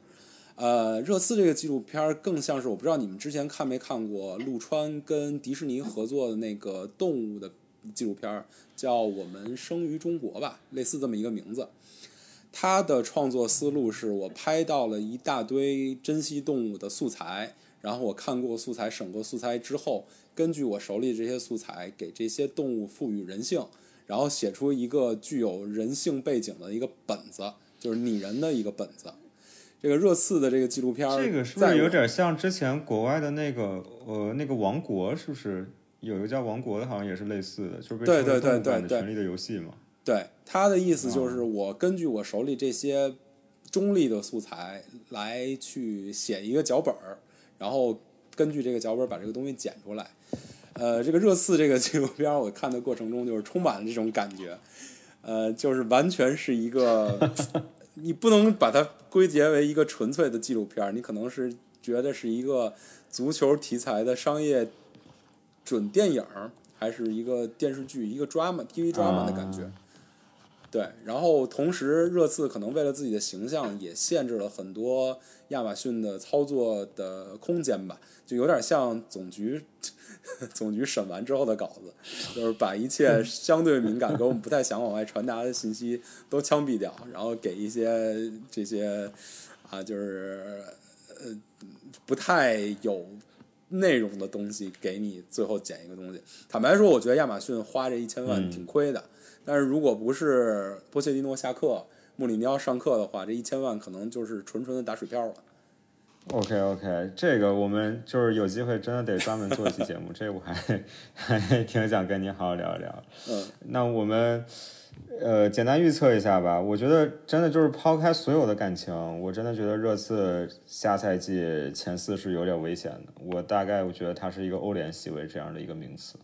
呃，热刺这个纪录片更像是我不知道你们之前看没看过陆川跟迪士尼合作的那个动物的纪录片，叫《我们生于中国》吧，类似这么一个名字。他的创作思路是我拍到了一大堆珍稀动物的素材，然后我看过素材、审过素材之后，根据我手里这些素材，给这些动物赋予人性，然后写出一个具有人性背景的一个本子，就是拟人的一个本子。这个热刺的这个纪录片，这个是不是有点像之前国外的那个呃那个王国？是不是有一个叫王国的，好像也是类似的，就是对对对权力的游戏嘛？对他的意思哦就是，我根据我手里这些中立的素材来去写一个脚本儿，然后根据这个脚本把这个东西剪出来。呃，这个热刺这个纪录片，我看的过程中就是充满了这种感觉，呃，就是完全是一个，*laughs* 你不能把它归结为一个纯粹的纪录片，你可能是觉得是一个足球题材的商业准电影，还是一个电视剧，一个 drama TV drama 的感觉。啊对，然后同时热刺可能为了自己的形象，也限制了很多亚马逊的操作的空间吧，就有点像总局 *laughs* 总局审完之后的稿子，就是把一切相对敏感、跟我们不太想往外传达的信息都枪毙掉，然后给一些这些啊，就是呃不太有内容的东西给你最后剪一个东西。坦白说，我觉得亚马逊花这一千万嗯挺亏的。但是如果不是波切蒂诺下课，穆里尼奥上课的话，这一千万可能就是纯纯的打水漂了。OK OK，这个我们就是有机会真的得专门做一期节目，这我还还挺想跟你好好聊一聊。嗯，那我们呃简单预测一下吧。我觉得真的就是抛开所有的感情，我真的觉得热刺下赛季前四是有点危险的。我大概我觉得它是一个欧联席位这样的一个名次。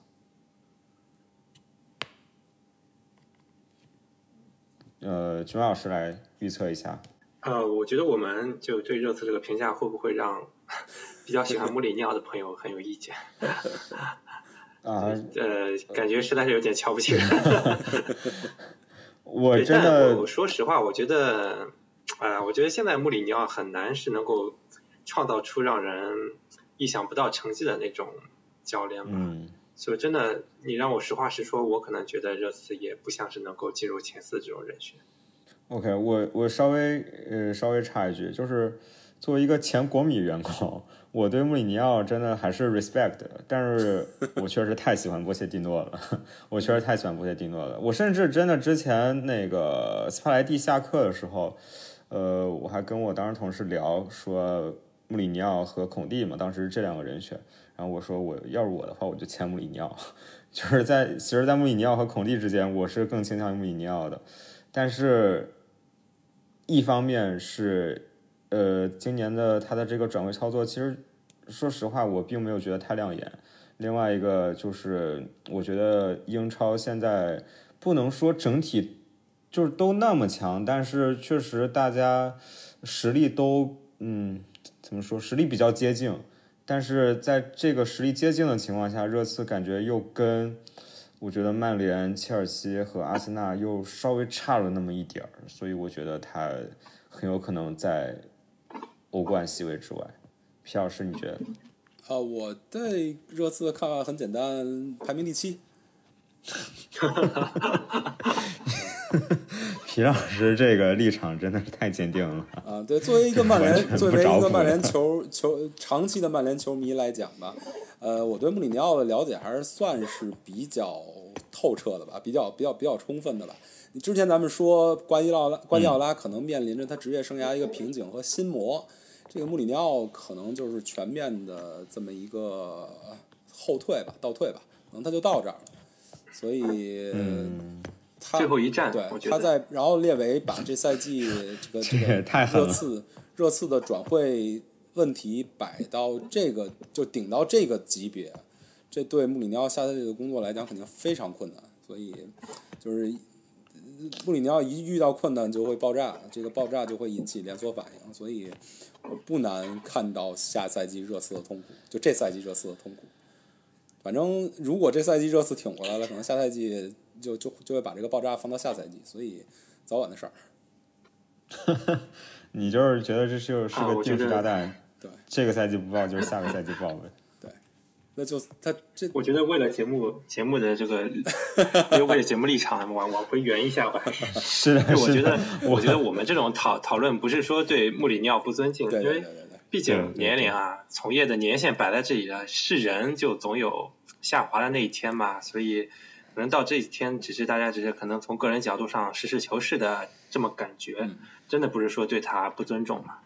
呃，君老师来预测一下。呃，我觉得我们就对热刺这个评价会不会让 *laughs* 比较喜欢穆里尼奥的朋友很有意见？*laughs* 啊，呃，感觉实在是有点瞧不起人。我真的我说实话，我觉得，啊、我觉得现在穆里尼奥很难是能够创造出让人意想不到成绩的那种教练吧。嗯。所以真的，你让我实话实说，我可能觉得热刺也不像是能够进入前四这种人选。OK，我我稍微呃稍微插一句，就是作为一个前国米员工，我对穆里尼奥真的还是 respect，但是我确实太喜欢波切蒂诺了，*laughs* 我确实太喜欢波切蒂诺了。我甚至真的之前那个斯帕莱蒂下课的时候，呃，我还跟我当时同事聊说穆里尼奥和孔蒂嘛，当时这两个人选，然后我说我要是我的话，我就签穆里尼奥，*laughs* 就是在其实，在穆里尼奥和孔蒂之间，我是更倾向于穆里尼奥的，但是。一方面是，呃，今年的他的这个转会操作，其实说实话，我并没有觉得太亮眼。另外一个就是，我觉得英超现在不能说整体就是都那么强，但是确实大家实力都，嗯，怎么说，实力比较接近。但是在这个实力接近的情况下，热刺感觉又跟。我觉得曼联、切尔西和阿森纳又稍微差了那么一点儿，所以我觉得他很有可能在欧冠席位之外。皮老师，你觉得？啊，我对热刺的看法很简单，排名第七。*laughs* 皮老师这个立场真的是太坚定了。啊，对，作为一个曼联，作为一个曼联球球长期的曼联球迷来讲吧，呃，我对穆里尼奥的了解还是算是比较透彻的吧，比较比较比较充分的吧。你之前咱们说瓜迪奥拉瓜迪奥拉可能面临着他职业生涯一个瓶颈和心魔，这个穆里尼奥可能就是全面的这么一个后退吧，倒退吧，可能他就到这儿了。所以，他最后一战，对他在然后列维把这赛季这个这这个太热刺热刺的转会问题摆到这个就顶到这个级别，这对穆里尼奥下赛季的工作来讲肯定非常困难，所以就是呃穆里尼奥一遇到困难就会爆炸，这个爆炸就会引起连锁反应，所以我不难看到下赛季热刺的痛苦，就这赛季热刺的痛苦。反正如果这赛季热刺挺过来了，可能下赛季就就就会把这个爆炸放到下赛季，所以早晚的事儿。*laughs* 你就是觉得这是是个定时炸弹，对，这个赛季不爆就是下个赛季爆呗。*laughs* 对那就他这我觉得为了节目节目的这个，因为为了节目立场，往往回圆一下吧。*laughs* 是的，就我觉得，我觉得我们这种讨讨论不是说对穆里尼奥不尊敬，对因为对对对对，毕竟年龄啊，从业的年限摆在这里了，是人就总有下滑的那一天嘛，所以可能到这几天，只是大家只是可能从个人角度上实事求是的这么感觉，嗯真的不是说对他不尊重嘛。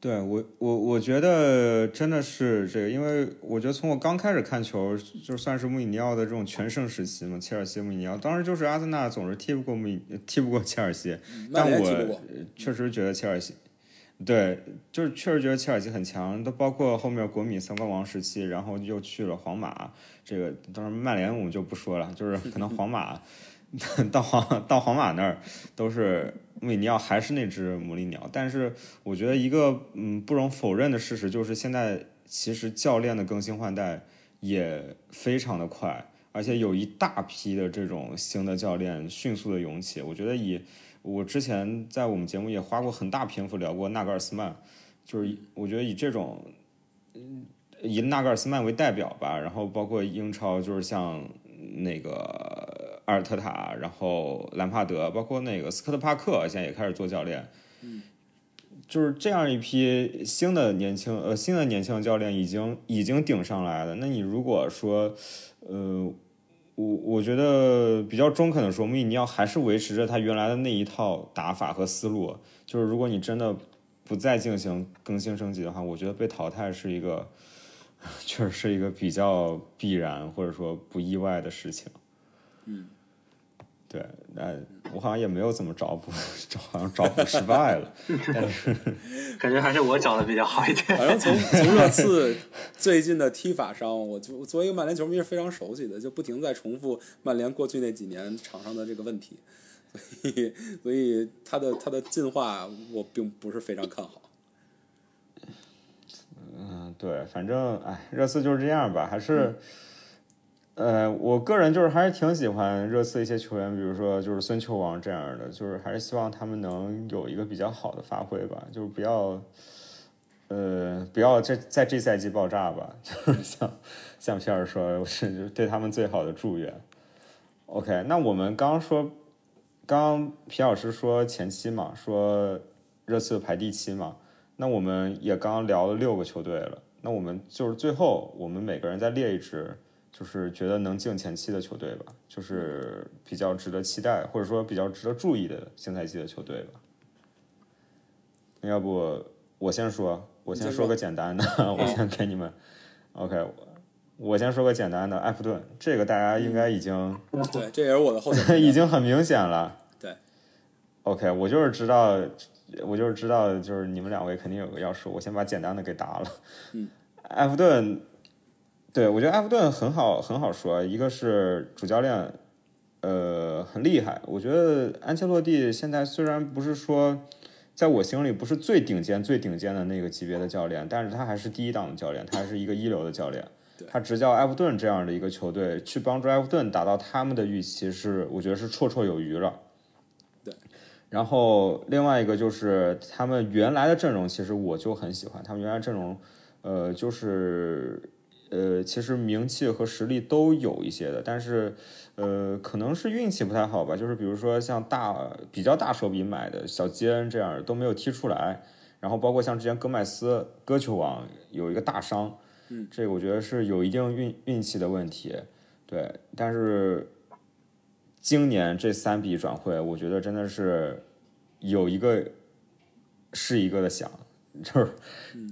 对我我我觉得真的是这个，因为我觉得从我刚开始看球，就算是穆里尼奥的这种全盛时期嘛，切尔西穆里尼奥，当时就是阿森纳总是踢不过穆里踢不过切尔西，但我确实觉得切尔西，对，就是确实觉得切尔西很强，都包括后面国米三冠王时期，然后又去了皇马，这个当然曼联我们就不说了，就是可能皇马 *laughs* 到皇到皇马那儿都是穆里尼奥还是那只母里鸟，但是我觉得一个嗯不容否认的事实就是现在其实教练的更新换代也非常的快，而且有一大批的这种新的教练迅速的涌起。我觉得以我之前在我们节目也花过很大篇幅聊过纳格尔斯曼，就是我觉得以这种嗯以纳格尔斯曼为代表吧，然后包括英超就是像那个阿尔特塔，然后兰帕德，包括那个斯科特帕克，现在也开始做教练。嗯就是这样一批新的年轻呃新的年轻教练已经已经顶上来了。那你如果说，呃，我我觉得比较中肯的说，穆里尼奥还是维持着他原来的那一套打法和思路。就是如果你真的不再进行更新升级的话，我觉得被淘汰是一个 *laughs* 确实是一个比较必然或者说不意外的事情。嗯，对，那我好像也没有怎么找补，*laughs* 找好像找补失败了，*laughs* 但是。*laughs* 感觉还是我找的比较好一点。反正从从热刺最近的踢法上，我就作为一个曼联球迷是非常熟悉的，就不停在重复曼联过去那几年场上的这个问题，所以所以他的他的进化我并不是非常看好。嗯，对，反正哎，热刺就是这样吧，还是，呃，我个人就是还是挺喜欢热刺一些球员，比如说就是孙秋王这样的，就是还是希望他们能有一个比较好的发挥吧，就是不要，呃，不要这在这赛季爆炸吧，*laughs* 就是像像皮尔说，是就是对他们最好的祝愿。OK，那我们刚说，刚皮老师说前期嘛，说热刺排第七嘛。那我们也刚刚聊了六个球队了，那我们就是最后我们每个人再列一支，就是觉得能进前七的球队吧，就是比较值得期待或者说比较值得注意的新赛季的球队吧。那要不我先说，我先说个简单的，我先给你们，OK，我我先说个简单的，埃弗顿，这个大家应该已经、对，这也是我的候选人已经很明显了。对，OK，我就是知道，我就是知道，就是你们两位肯定有个要说，我先把简单的给答了。嗯，埃弗顿，对我觉得埃弗顿很好，很好说。一个是主教练，呃，很厉害。我觉得安切洛蒂现在虽然不是说，在我心里不是最顶尖、最顶尖的那个级别的教练，但是他还是第一档的教练，他还是一个一流的教练。他执教埃弗顿这样的一个球队，去帮助埃弗顿达到他们的预期是，我觉得是绰绰有余了。对。然后另外一个就是他们原来的阵容，其实我就很喜欢他们原来阵容，呃，就是呃，其实名气和实力都有一些的，但是呃，可能是运气不太好吧，就是比如说像大比较大手笔买的小基恩这样都没有踢出来，然后包括像之前戈麦斯戈球王有一个大伤。嗯这个我觉得是有一定运运气的问题，对，但是今年这三笔转会，我觉得真的是有一个是一个的响，就是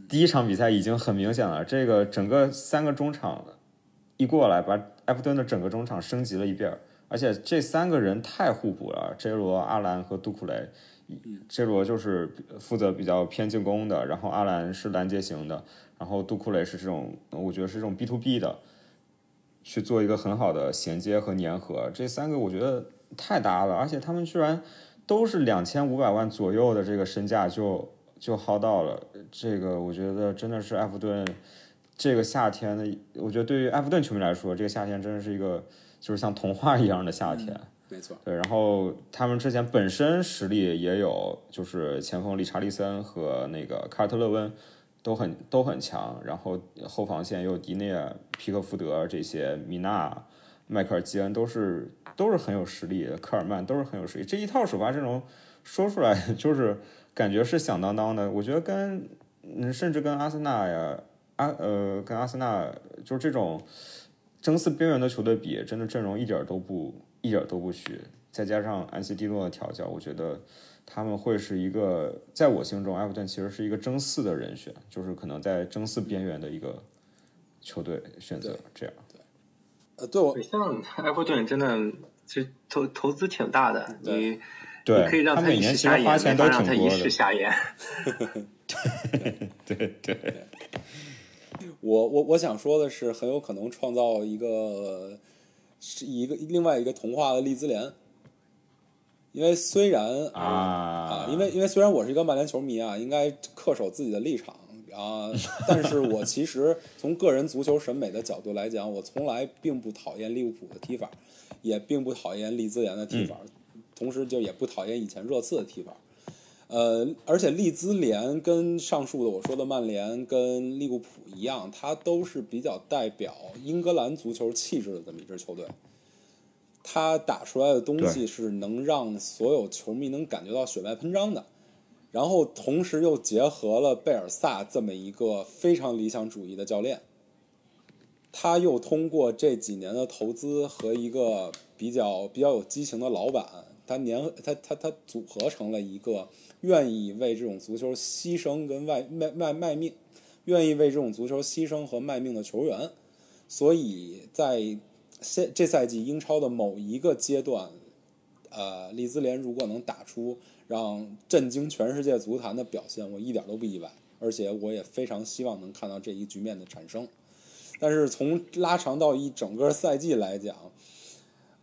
第一场比赛已经很明显了，这个整个三个中场一过来，把埃弗顿的整个中场升级了一遍，而且这三个人太互补了，J 罗、阿兰和杜库雷。J 罗就是负责比较偏进攻的，然后阿兰是拦截型的，然后杜库雷是这种，我觉得是这种 B to B 的，去做一个很好的衔接和粘合。这三个我觉得太搭了，而且他们居然都是两千五百万左右的这个身价就就薅到了，这个我觉得真的是埃弗顿这个夏天的，我觉得对于埃弗顿球迷来说，这个夏天真的是一个就是像童话一样的夏天。没错，对，然后他们之前本身实力也有，就是前锋理查利森和那个卡尔特勒温都很都很强，然后后防线又迪内尔、皮克福德这些，米纳、迈克尔基恩都是都是很有实力，科尔曼都是很有实力，这一套首发阵容说出来 *laughs* 就是感觉是响当当的，我觉得跟嗯甚至跟阿森纳呀阿呃跟阿森纳就是这种争四边缘的球队比，真的阵容一点都不。一点都不虚，再加上安西蒂诺的调教，我觉得他们会是一个，在我心中，埃弗顿其实是一个争四的人选，就是可能在争四边缘的一个球队选择这样。对，呃，对我像埃弗顿真的其实投投资挺大的，你对，可以让他每年其实花钱都挺多的。*laughs* 对 *laughs* 对对，我我我想说的是，很有可能创造一个。是一个另外一个童话的利兹联，因为虽然啊啊，因为因为虽然我是一个曼联球迷啊，应该恪守自己的立场啊，但是我其实从个人足球审美的角度来讲，我从来并不讨厌利物浦的踢法，也并不讨厌利兹联的踢法，同时就也不讨厌以前热刺的踢法。呃，而且利兹联跟上述的我说的曼联跟利物浦一样，它都是比较代表英格兰足球气质的这么一支球队。它打出来的东西是能让所有球迷能感觉到血脉喷张的，然后同时又结合了贝尔萨这么一个非常理想主义的教练。他又通过这几年的投资和一个比较比较有激情的老板，他粘他他他组合成了一个。愿意为这种足球牺牲跟卖卖卖卖命，愿意为这种足球牺牲和卖命的球员，所以在现这赛季英超的某一个阶段，呃，利兹联如果能打出让震惊全世界足坛的表现，我一点都不意外，而且我也非常希望能看到这一局面的产生。但是从拉长到一整个赛季来讲，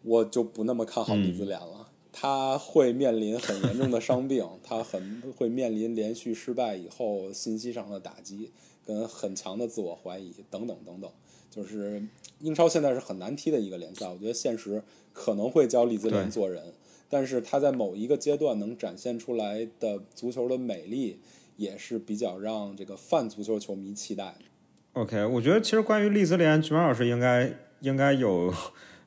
我就不那么看好利兹联了。他会面临很严重的伤病，*laughs* 他很会面临连续失败以后信息上的打击，跟很强的自我怀疑等等等等。就是英超现在是很难踢的一个联赛，我觉得现实可能会教利兹联做人，但是他在某一个阶段能展现出来的足球的美丽，也是比较让这个泛足球球迷期待。OK，我觉得其实关于利兹联，菊马老师应该应该有。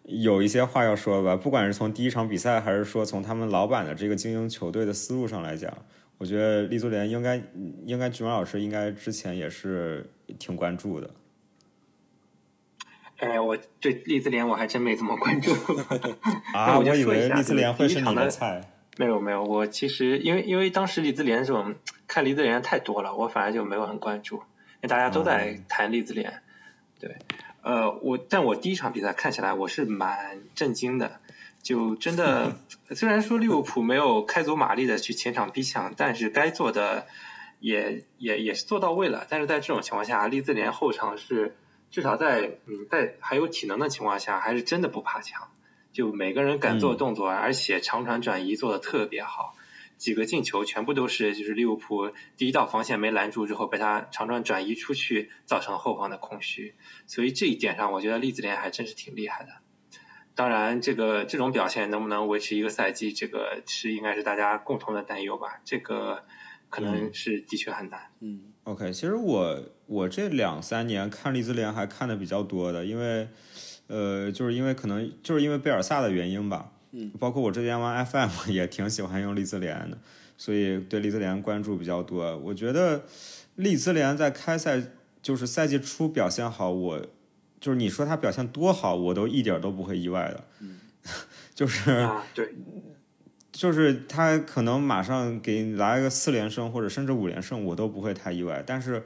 有一些话要说吧，不管是从第一场比赛，还是说从他们老板的这个经营球队的思路上来讲，我觉得利兹联应该应该，菊文老师应该之前也是挺关注的。哎，我对利兹联我还真没怎么关注。*laughs* 啊，我以为利兹联会是你的菜。没有没有，我其实因为因为当时利兹联这种看利兹联太多了，我反而就没有很关注，因为大家都在谈利兹联，对。呃，我但我第一场比赛看起来我是蛮震惊的，就真的虽然说利物浦没有开足马力的去前场逼抢，但是该做的也也也是做到位了。但是在这种情况下，利兹联后场是至少在嗯在还有体能的情况下，还是真的不怕抢，就每个人敢做动作，而且长传转移做的特别好。几个进球全部都是就是利物浦第一道防线没拦住之后被他长传转移出去造成后方的空虚，所以这一点上我觉得利兹联还真是挺厉害的。当然，这个这种表现能不能维持一个赛季，这个是应该是大家共同的担忧吧。这个可能是的确很难。嗯，OK，其实我我这两三年看利兹联还看的比较多的，因为呃，就是因为可能就是因为贝尔萨的原因吧。嗯，包括我之前玩 FM *laughs* 也挺喜欢用利兹联的，所以对利兹联关注比较多。我觉得利兹联在开赛就是赛季初表现好，我就是你说他表现多好，我都一点都不会意外的。*laughs* 就是啊，对，就是他可能马上给你来一个四连胜或者甚至五连胜，我都不会太意外。但是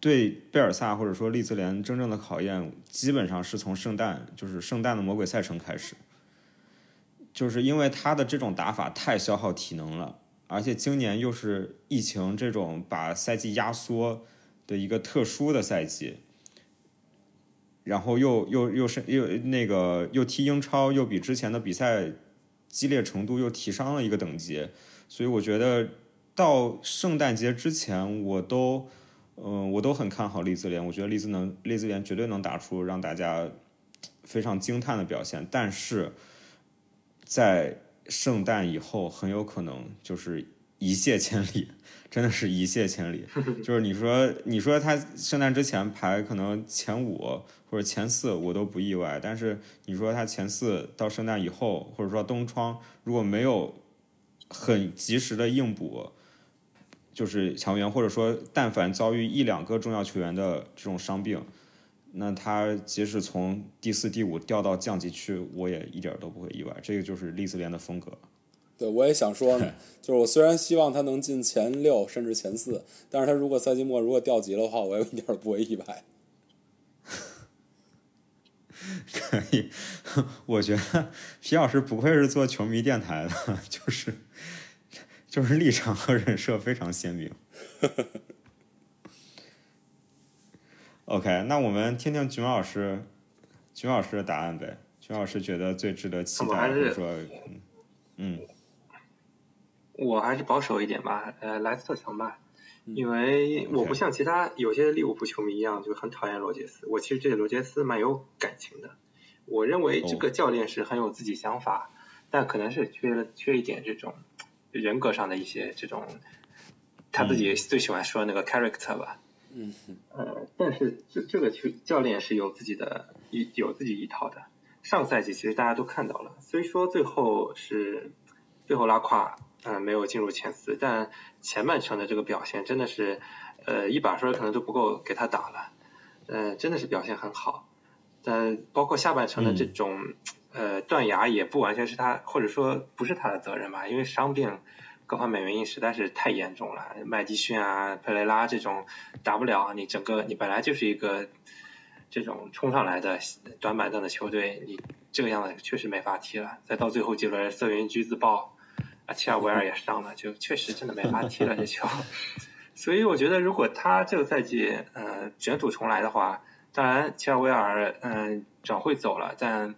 对贝尔萨或者说利兹联真正的考验，基本上是从圣诞，就是圣诞的魔鬼赛程开始，就是因为他的这种打法太消耗体能了，而且今年又是疫情这种把赛季压缩的一个特殊的赛季。然后又又又是又那个又踢英超，又比之前的比赛激烈程度又提升了一个等级，所以我觉得到圣诞节之前，我都嗯、我都很看好利兹联，我觉得利兹能利兹联绝对能打出让大家非常惊叹的表现，但是在圣诞以后，很有可能就是一泻千里，真的是一泻千里。*laughs* 就是你说你说他圣诞之前排可能前五或者前四，我都不意外。但是你说他前四到圣诞以后，或者说东窗如果没有很及时的硬补，就是强援，或者说但凡遭遇一两个重要球员的这种伤病，那他即使从第四、第五掉到降级区，我也一点都不会意外。这个就是利兹联的风格。对，我也想说呢，*laughs* 就是我虽然希望他能进前六甚至前四，但是他如果赛季末如果掉级的话，我也一点儿不会意外。*laughs* 可以，我觉得皮老师不愧是做球迷电台的，*laughs* 就是就是立场和人设非常鲜明。OK，那我们听听菊毛老师，菊毛老师的答案呗。菊毛老师觉得最值得期待，我还是或者说，嗯嗯我还是保守一点吧，呃，莱斯特强吧，因为我不像其他有些利物浦球迷一样就很讨厌罗杰斯，我其实对罗杰斯蛮有感情的。我认为这个教练是很有自己想法，但可能是缺了缺一点这种人格上的一些这种他自己最喜欢说的那个 character 吧。嗯，呃，但是这这个球教练是有自己的一有自己一套的。上赛季其实大家都看到了，虽说最后是最后拉胯，呃，没有进入前四，但前半程的这个表现真的是，呃，一把分可能都不够给他打了，呃，真的是表现很好。但包括下半程的这种、呃断崖也不完全是他，或者说不是他的责任吧，因为伤病各方面原因实在是太严重了。麦迪逊啊、佩雷拉这种打不了，你整个你本来就是一个这种冲上来的短板凳的球队，你这个样子确实没法踢了。再到最后几轮，瑟云居自爆，啊，切尔维尔也伤了，就确实真的没法踢了这球。*laughs* 所以我觉得，如果他这个赛季呃卷土重来的话，当然切尔维尔嗯、转会走了，但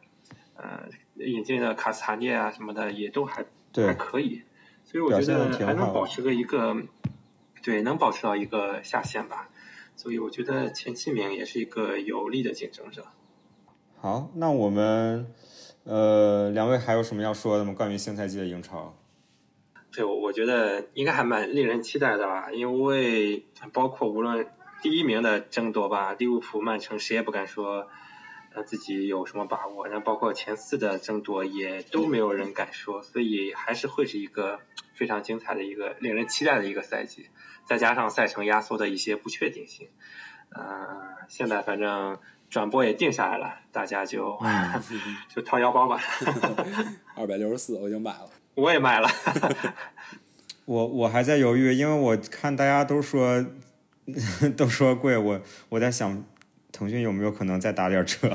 呃引进的卡斯塔涅啊什么的也都还对还可以，所以我觉得还能保持个一个对能保持到一个下限吧。所以我觉得前七名也是一个有力的竞争者。好，那我们呃两位还有什么要说的吗？关于新赛季的英超？对，我我觉得应该还蛮令人期待的吧，因为包括无论第一名的争夺吧，利物浦、曼城谁也不敢说呃自己有什么把握，然后包括前四的争夺也都没有人敢说，所以还是会是一个非常精彩的一个令人期待的一个赛季，再加上赛程压缩的一些不确定性，呃，现在反正转播也定下来了，大家就、*laughs* 就掏腰包吧，*laughs* 二百六十四我已经买了。我也买了。*laughs* 我我还在犹豫，因为我看大家都说都说贵，我我在想腾讯有没有可能再打点折？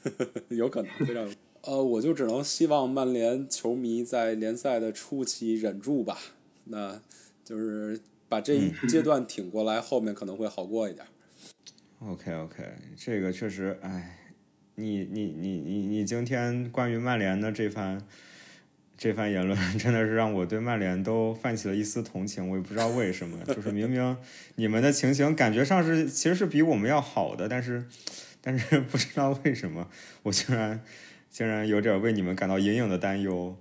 *laughs* 有可能，非常有。呃，我就只能希望曼联球迷在联赛的初期忍住吧，那就是把这一阶段挺过来，后面可能会好过一点。OK OK，这个确实，哎，你你你你你今天关于曼联的这番这番言论，*laughs* 真的是让我对曼联都泛起了一丝同情。我也不知道为什么，就是明明你们的情形感觉上是其实是比我们要好的，但是但是不知道为什么，我竟然竟然有点为你们感到隐隐的担忧。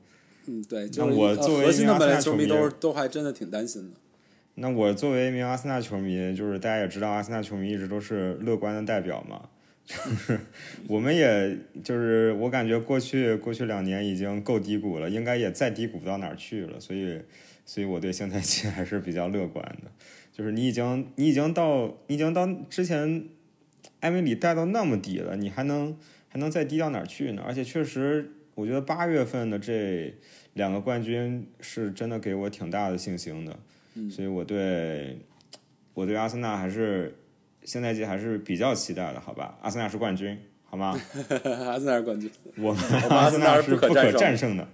嗯，对，就我作为核心的一名曼联球迷阿森纳球迷都都还真的挺担心的。那我作为一名阿森纳球迷，就是大家也知道，阿森纳球迷一直都是乐观的代表嘛。就 *laughs* 是我们，也就是我感觉，过去过去两年已经够低谷了，应该也再低谷不到哪儿去了。所以，所以我对现在期还是比较乐观的。就是你已经你已经到你已经到之前艾米里带到那么底了，你还能还能再低到哪儿去呢？而且确实，我觉得八月份的这两个冠军是真的给我挺大的信心的。嗯，所以我对我对阿森纳还是。新赛季还是比较期待的，好吧？阿森纳是冠军，好吗？*laughs* 阿森纳是冠军，*laughs* 我们阿森纳是不可战胜的。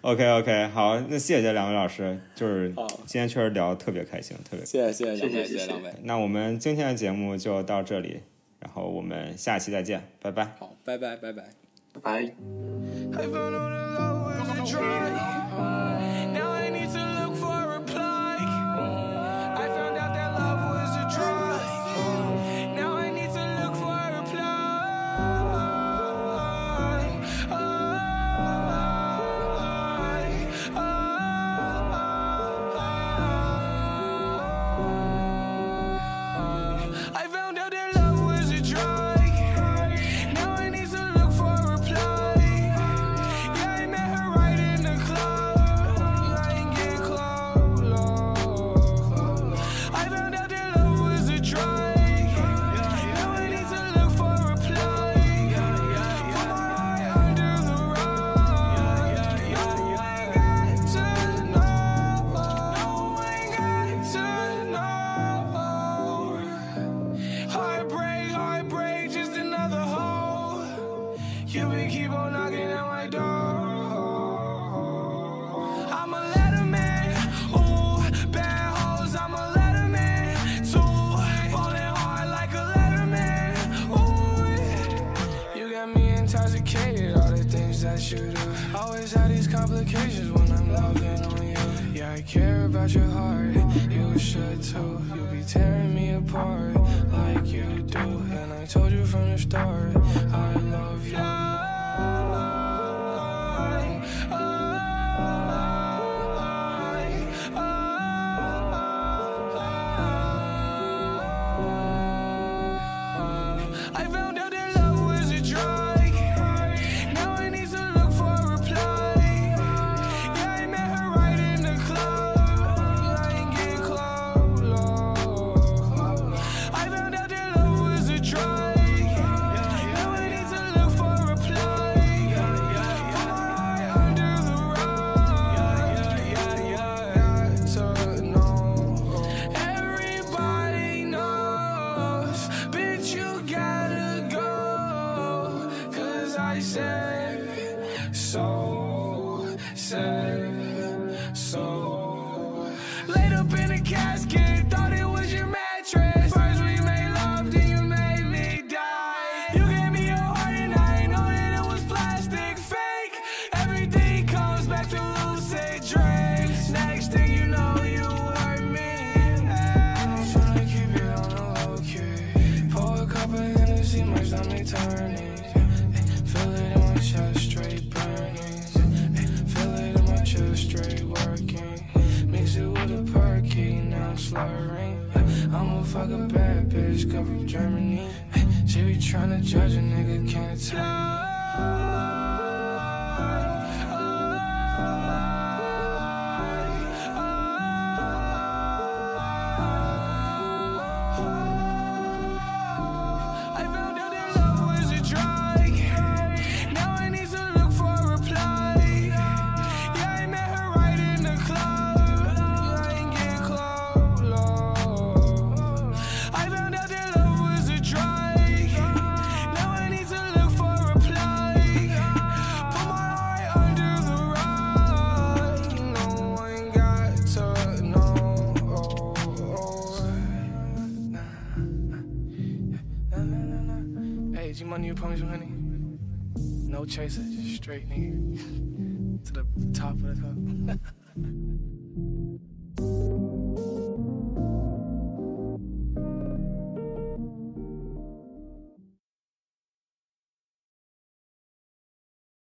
OK OK，*laughs* 好，那谢谢两位老师，就是今天确实聊的特别开心，特别谢谢谢谢谢谢两位。那我们今天的节目就到这里，然后我们下期再见，拜拜。好，拜拜拜拜拜拜。inside trying to judge